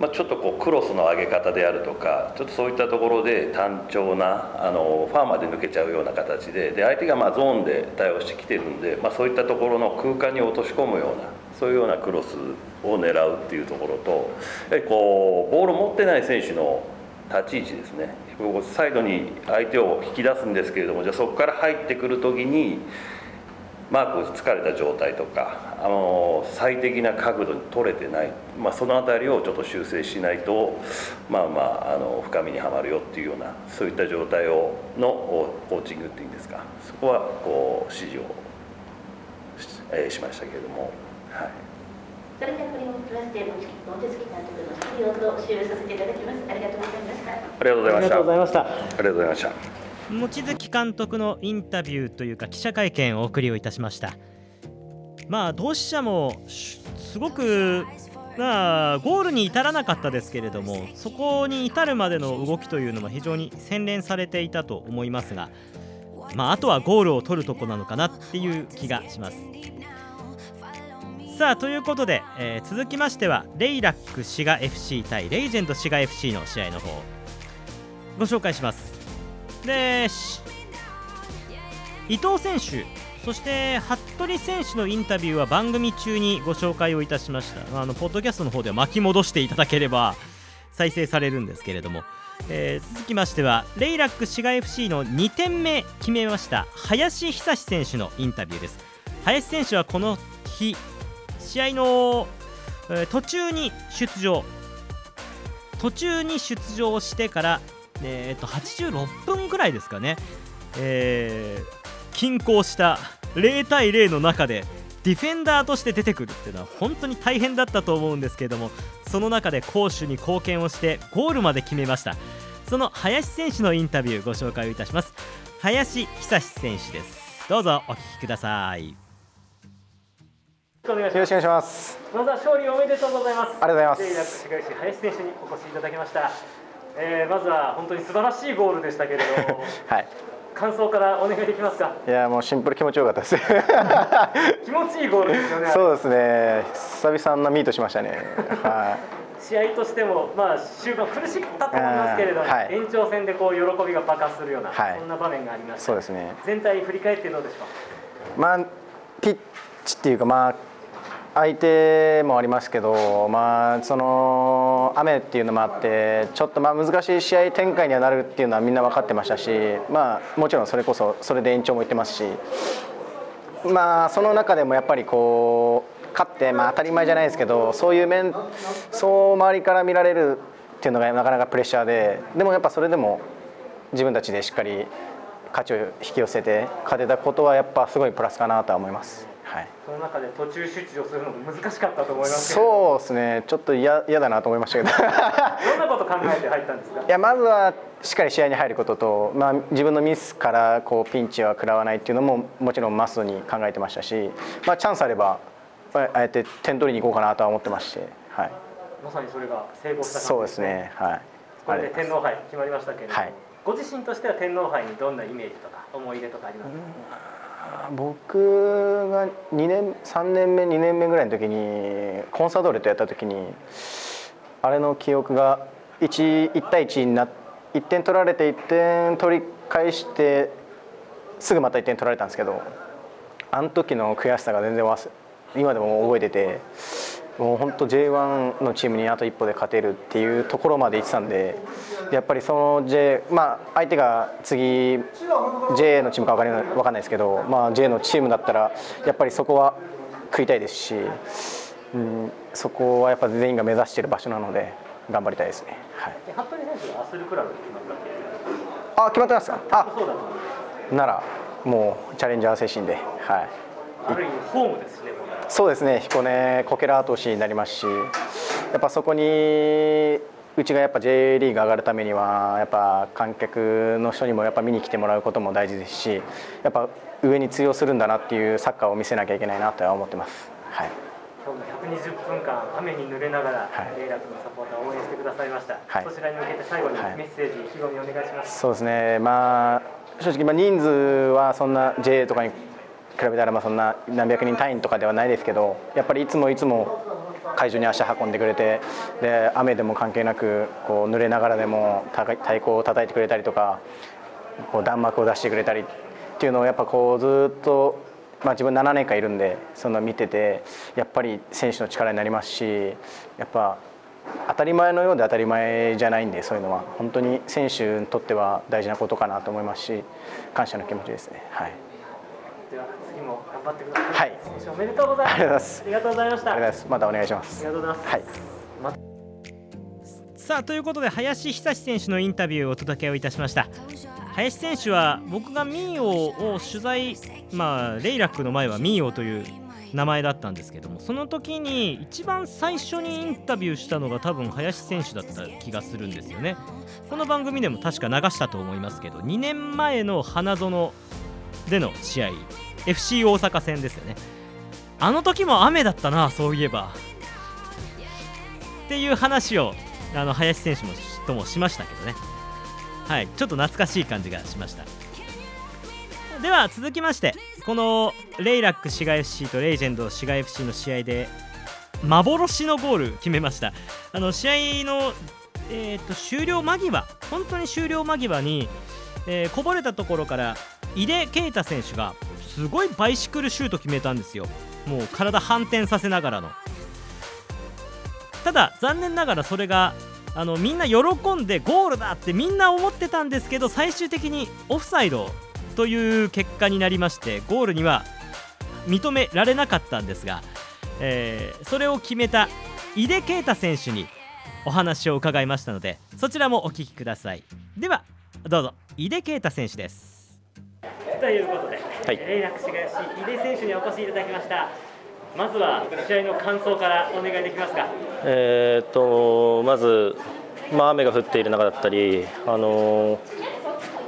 まあ、ちょっとこうクロスの上げ方であるとかちょっとそういったところで単調なあのファーまで抜けちゃうような形でで相手がまゾーンで対応してきてるんで、まあ、そういったところの空間に落とし込むようなそういうようなクロスを狙うっていうところとやはりこうボールを持ってない選手の立ち位置ですね。サイドに相手を引き出すんですけれどもじゃあそこから入ってくる時にマーク疲れた状態とかあの最適な角度に取れてない、まあ、その辺りをちょっと修正しないとまあまああの深みにはまるよっていうようなそういった状態をのコーチングっていうんですかそこはこう指示をし,、えー、しましたけれども。はいそれではこれをプラスで望月監督の質疑応答終了させていただきます。ありがとうございました。ありがとうございました。ありがとうございました。望月監督のインタビューというか記者会見をお送りをいたしましたまあ同志社もすごくまあ、ゴールに至らなかったですけれどもそこに至るまでの動きというのは非常に洗練されていたと思いますが、まあ、あとはゴールを取るとこなのかなっていう気がします。さあということで、えー、続きましてはレイラック滋賀 FC 対レイジェンド滋賀 FC の試合の方ご紹介しますで伊藤選手そして服部選手のインタビューは番組中にご紹介をいたしました。あのポッドキャストの方では巻き戻していただければ再生されるんですけれども、えー、続きましてはレイラック滋賀 FC の2点目決めました林久志選手のインタビューです。林選手はこの日試合の、えー、途中に出場。途中に出場してから、えー、と86分ぐらいですかね、えー、均衡した0対0の中でディフェンダーとして出てくるっていうのは本当に大変だったと思うんですけれどもその中で攻守に貢献をしてゴールまで決めました。その林選手のインタビューご紹介をいたします。林久志選手です。どうぞお聞きください。よろしくお願いします。まずは勝利おめでとうございます。ありがとうございます。林選手にお越しいただきました、えー、まずは本当に素晴らしいゴールでしたけれども。はい。感想からお願いできますか？いやもうシンプル気持ちよかったです。気持ちいいゴールですよね。そうですね。久々なミートしましたね。はい。試合としても、まあ、終盤苦しかったと思いますけれども、はい、延長戦でこう喜びが爆発するような、はい、そんな場面がありました。そうですね。全体振り返ってどうでしょう？まあピッチっていうかまあ相手もありますけど、まあ、その雨っていうのもあってちょっとまあ難しい試合展開にはなるっていうのはみんな分かってましたし、まあ、もちろんそれこそそれで延長もいってますし、まあ、その中でもやっぱりこう勝って、まあ、当たり前じゃないですけどそういう面そう周りから見られるっていうのがなかなかプレッシャーででもやっぱそれでも自分たちでしっかり勝ちを引き寄せて勝てたことはやっぱすごいプラスかなとは思います。はい、その中で途中出場するのも難しかったと思いますそうですね。ちょっと嫌だなと思いましたけど。どんなこと考えて入ったんですか？いやまずはしっかり試合に入ることと、まあ、自分のミスからこうピンチは食らわないっていうのももちろんマストに考えてましたし、まあ、チャンスあればあえて点取りに行こうかなとは思ってまして、はい、まさにそれが成功した、ね、そうですね。はい。これで天皇杯決まりましたけれども、はい、ご自身としては天皇杯にどんなイメージとか思い出とかありますか、僕が2年3年目2年目ぐらいの時にコンサドーレとやった時にあれの記憶が 1, 1対1にな1点取られて1点取り返してすぐまた1点取られたんですけどあの時の悔しさが全然忘今でも覚えててもう本当 J1 のチームにあと一歩で勝てるっていうところまで行ってたんでやっぱりその J まあ相手が次 J のチームか分かんない分かんないですけど、まあ、J のチームだったらやっぱりそこは食いたいですし、うん、そこはやっぱ全員が目指している場所なので頑張りたいですね。はい。服部選手がアスルクラブ決まったあ決まってますか？あならもうチャレンジャー精神ではい。ある意味ホームですね。そうですね。彦根こけら後押しになりますしやっぱそこにうちがやっぱ J リーグ上がるためにはやっぱ観客の人にもやっぱ見に来てもらうことも大事ですしやっぱ上に通用するんだなっていうサッカーを見せなきゃいけないなとは思ってます。はい。今日も120分間雨に濡れながら、はい、レイラクのサポーターを応援してくださいました、はい、そちらに向けて最後にメッセージ、はい、意気込みお願いします。そうですね。まあ正直まあ人数はそんな J とかに比比べたらまあそんな何百人単位とかではないですけどやっぱりいつもいつも会場に足運んでくれてで雨でも関係なくこう濡れながらでも太鼓を叩いてくれたりとかこう弾幕を出してくれたりっていうのをやっぱこうずっと、まあ、自分7年間いるんでそんな見ててやっぱり選手の力になりますしやっぱ当たり前のようで当たり前じゃないんでそういうのは本当に選手にとっては大事なことかなと思いますし感謝の気持ちですね。はい頑張ってください。はい。選手おめでとうございます。ありがとうございました。ありがとうございます。またお願いします。ありがとうございます。はい。ま、さあということで林久志選手のインタビューをお届けをいたしました林選手は僕がミーオを取材まあレイラックの前はミーオという名前だったんですけどもその時に一番最初にインタビューしたのが多分林選手だった気がするんですよねこの番組でも確か流したと思いますけど2年前の花園での試合 FC 大阪戦ですよね。あの時も雨だったなそういえば。っていう話をあの林選手もともしましたけどね。はいちょっと懐かしい感じがしました。では続きましてこのレイラック滋賀 FC とレイジェンド滋賀 FC の試合で幻のゴール決めました。あの試合の、えーと、終了間際本当に終了間際に、えー、こぼれたところから井出啓太選手がすごいバイシクルシュート決めたんですよ。もう体反転させながらの。ただ残念ながらそれがあのみんな喜んでゴールだってみんな思ってたんですけど最終的にオフサイドという結果になりましてゴールには認められなかったんですが、えー、それを決めた井出啓太選手にお話を伺いましたのでそちらもお聞きください。ではどうぞ。井出啓太選手です。ということで、はい、連絡しがし井出選手にお越しいただきました。まずは試合の感想からお願いできますか？えー、っとまず、まあ、雨が降っている中だったり、あのー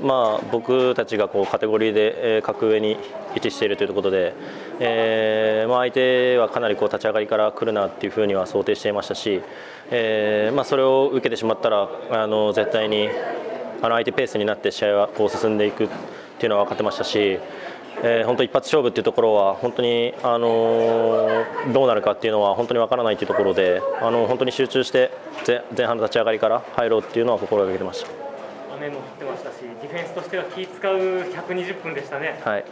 まあ、僕たちがこうカテゴリーで、えー、格上に位置しているということで、えーまあ、相手はかなりこう立ち上がりから来るなというふうには想定していましたし、えーまあ、それを受けてしまったらあの絶対にあの相手ペースになって試合はこう進んでいくっていうのは分かってましたし、えー、本当一発勝負っていうところは本当に、あのー、どうなるかっていうのは本当に分からないというところで、あの本当に集中して前半の立ち上がりから入ろうっていうのは心がけてました。雨も降ってましたし、ディフェンスとしては気使う120分でしたね。はい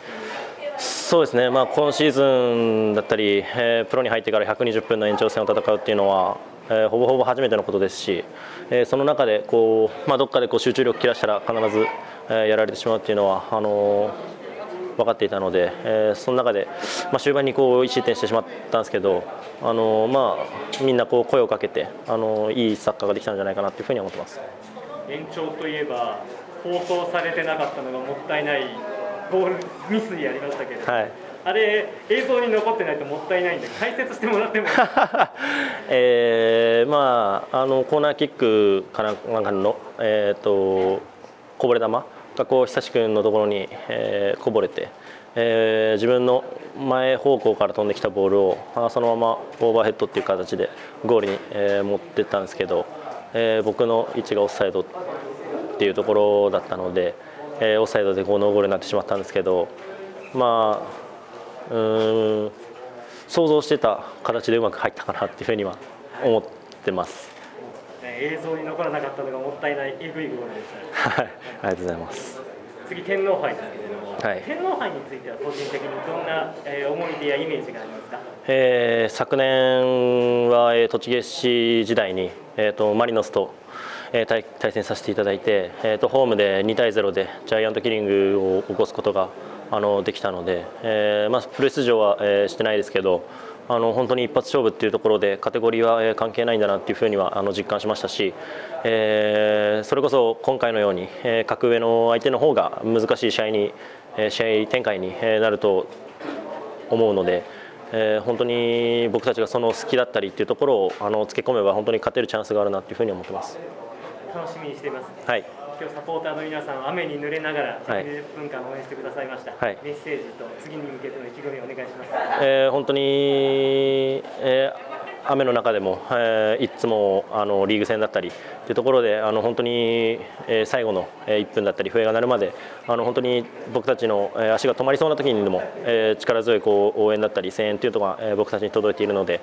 そうですね、まあ、今シーズンだったり、えー、プロに入ってから120分の延長戦を戦うっていうのは、えー、ほぼほぼ初めてのことですし、えー、その中でこう、まあ、どっかでこう集中力切らしたら必ず、えー、やられてしまうっていうのはあのー、分かっていたので、えー、その中で、まあ、終盤にこう1失点してしまったんですけど、あのー、まあ、みんなこう声をかけて、あのー、いいサッカーができたんじゃないかなというふうに思ってます。延長といえば放送されてなかったのがもったいないゴールミスにありましたけど、はい、あれ映像に残ってないともったいないんで解説してもらっても えー、まああのコーナーキックからなんかのえっ、ー、とこぼれ球がこう久し君のところに、えー、こぼれて。えー、自分の前方向から飛んできたボールをあそのままオーバーヘッドっていう形でゴールに、えー、持ってったんですけど、えー、僕の位置がオフサイドっていうところだったので、えー、オフサイドでこうノーゴールになってしまったんですけどまあうん。想像してた形でうまく入ったかなっていうふうには思ってます。映像に残らなかったのがもったいない。えぐいゴールでした、はい、ありがとうございます。次天皇杯ですけれども、はい、天皇杯については個人的にどんな、えー、思い出やイメージがありますか、えー、昨年は、えー、栃木市時代に、えーと、マリノスと、えー、対対戦させていただいて、えーと、ホームで2対0でジャイアントキリングを起こすことがあのできたので、えーまあ、プレ出場は、えー、してないですけどあの本当に一発勝負っていうところでカテゴリーは関係ないんだなっていうふうにはあの実感しましたし、えー、それこそ今回のように、えー、格上の相手の方が難しい試合に、えー、試合展開になると思うので、えー、本当に僕たちがその好きだったりっていうところをあのつけ込めば本当に勝てるチャンスがあるなっていうふうに思ってます。楽しみにしています。はい。今日サポーターの皆さん雨に濡れながら120分間応援してくださいました、はい、メッセージと次に向けての意気込みをお願いします、えー、本当に、えー雨の中でも、えー、いつもあのリーグ戦だったりというところであの本当に、えー、最後の1分だったり笛が鳴るまであの本当に僕たちの、えー、足が止まりそうな時にでも、えー、力強いこう応援だったり声援というのが、えー、僕たちに届いているので、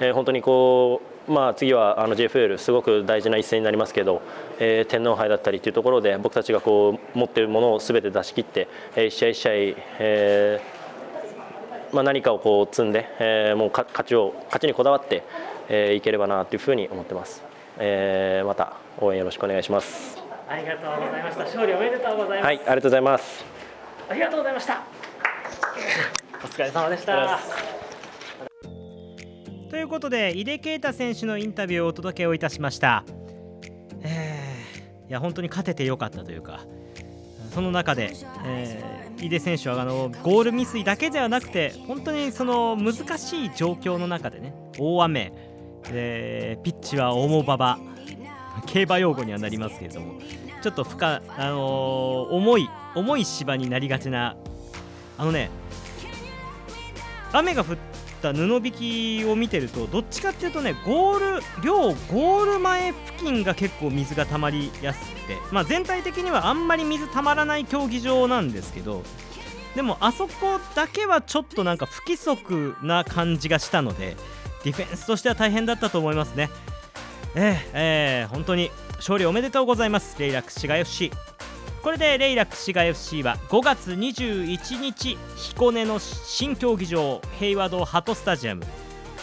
えー、本当にこう、まあ、次はあの JFL すごく大事な一戦になりますけど、えー、天皇杯だったりというところで僕たちがこう持っているものをすべて出し切って、えー、試合一試合、えーまあ、何かをこう積んで、えー、もう勝ちを勝ちにこだわって、えー、いければなというふうに思ってます、えー、また応援よろしくお願いします。ありがとうございました。勝利おめでとうございます。はいありがとうございます。ありがとうございました。お疲れ様でした。ということで井出啓太選手のインタビューをお届けをいたしました、えー、いや本当に勝ててよかったというかその中で、えー、井出選手はあのゴール未遂だけではなくて本当にその難しい状況の中でね大雨、えー、ピッチは重馬場競馬用語にはなりますけれどもちょっと深、あのー、重い重い芝になりがちなあのね雨が降っった布引きを見てるとどっちかっていうとねゴール両ゴール前付近が結構水が溜まりやすくて、まあ、全体的にはあんまり水溜まらない競技場なんですけどでもあそこだけはちょっとなんか不規則な感じがしたのでディフェンスとしては大変だったと思いますね。えー、えー、本当に勝利おめでとうございます。レイラック滋賀 FC これでレイラック滋賀 FC は5月21日彦根の新競技場平和堂ハトスタジアム。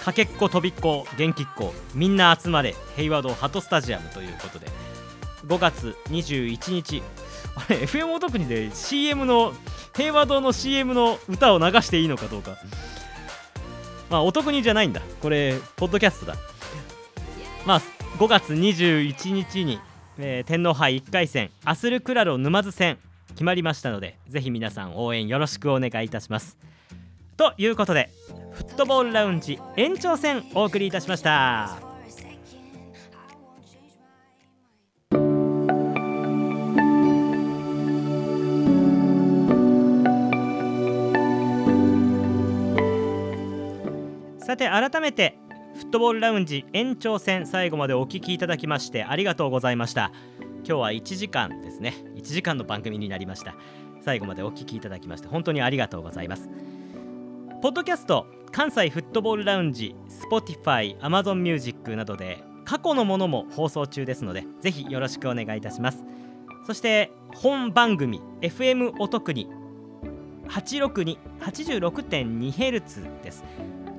かけっこ飛びっこ元気っ子みんな集まれ平和堂ハトスタジアムということで。5月21日。あれ FM お得にで CM の平和堂の CM の歌を流していいのかどうか。まあお得にじゃないんだ。これポッドキャストだ。まあ5月21日にえー、天皇杯1回戦アスルクラロ沼津戦決まりましたのでぜひ皆さん応援よろしくお願いいたします。ということでフットボールラウンジ延長戦お送りいたしました。さて改めてフットボールラウンジ延長戦最後までお聞きいただきましてありがとうございました。今日は1時間ですね。1時間の番組になりました。最後までお聞きいただきまして本当にありがとうございます。ポッドキャスト関西フットボールラウンジ Spotify、Amazon Music などで過去のものも放送中ですのでぜひよろしくお願いいたします。そして本番組 FM お得に 86286.2Hz です。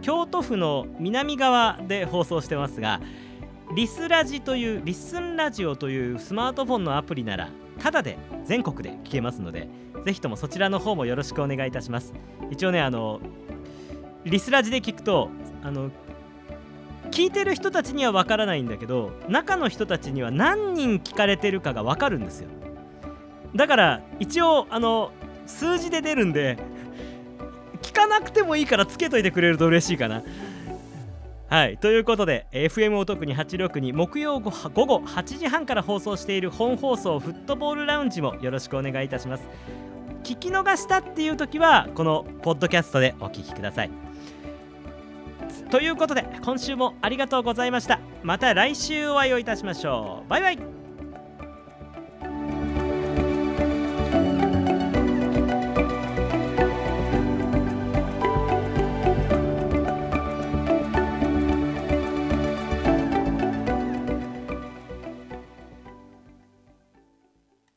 京都府の南側で放送してますがリスラジというリッスンラジオというスマートフォンのアプリならタダで全国で聞けますのでぜひともそちらの方もよろしくお願いいたします。一応ねあのリスラジで聞くとあの聞いてる人たちにはわからないんだけど中の人たちには何人聞かれてるかがわかるんですよ。だから一応あの数字で出るんで聞かなくてもいいからつけといてくれると嬉しいかな。はいということで FM お得に86に木曜午後8時半から放送している本放送フットボールラウンジもよろしくお願いいたします。聞き逃したっていう時はこのポッドキャストでお聞きください。ということで今週もありがとうございました。また来週お会いをいたしましょう。バイバイ。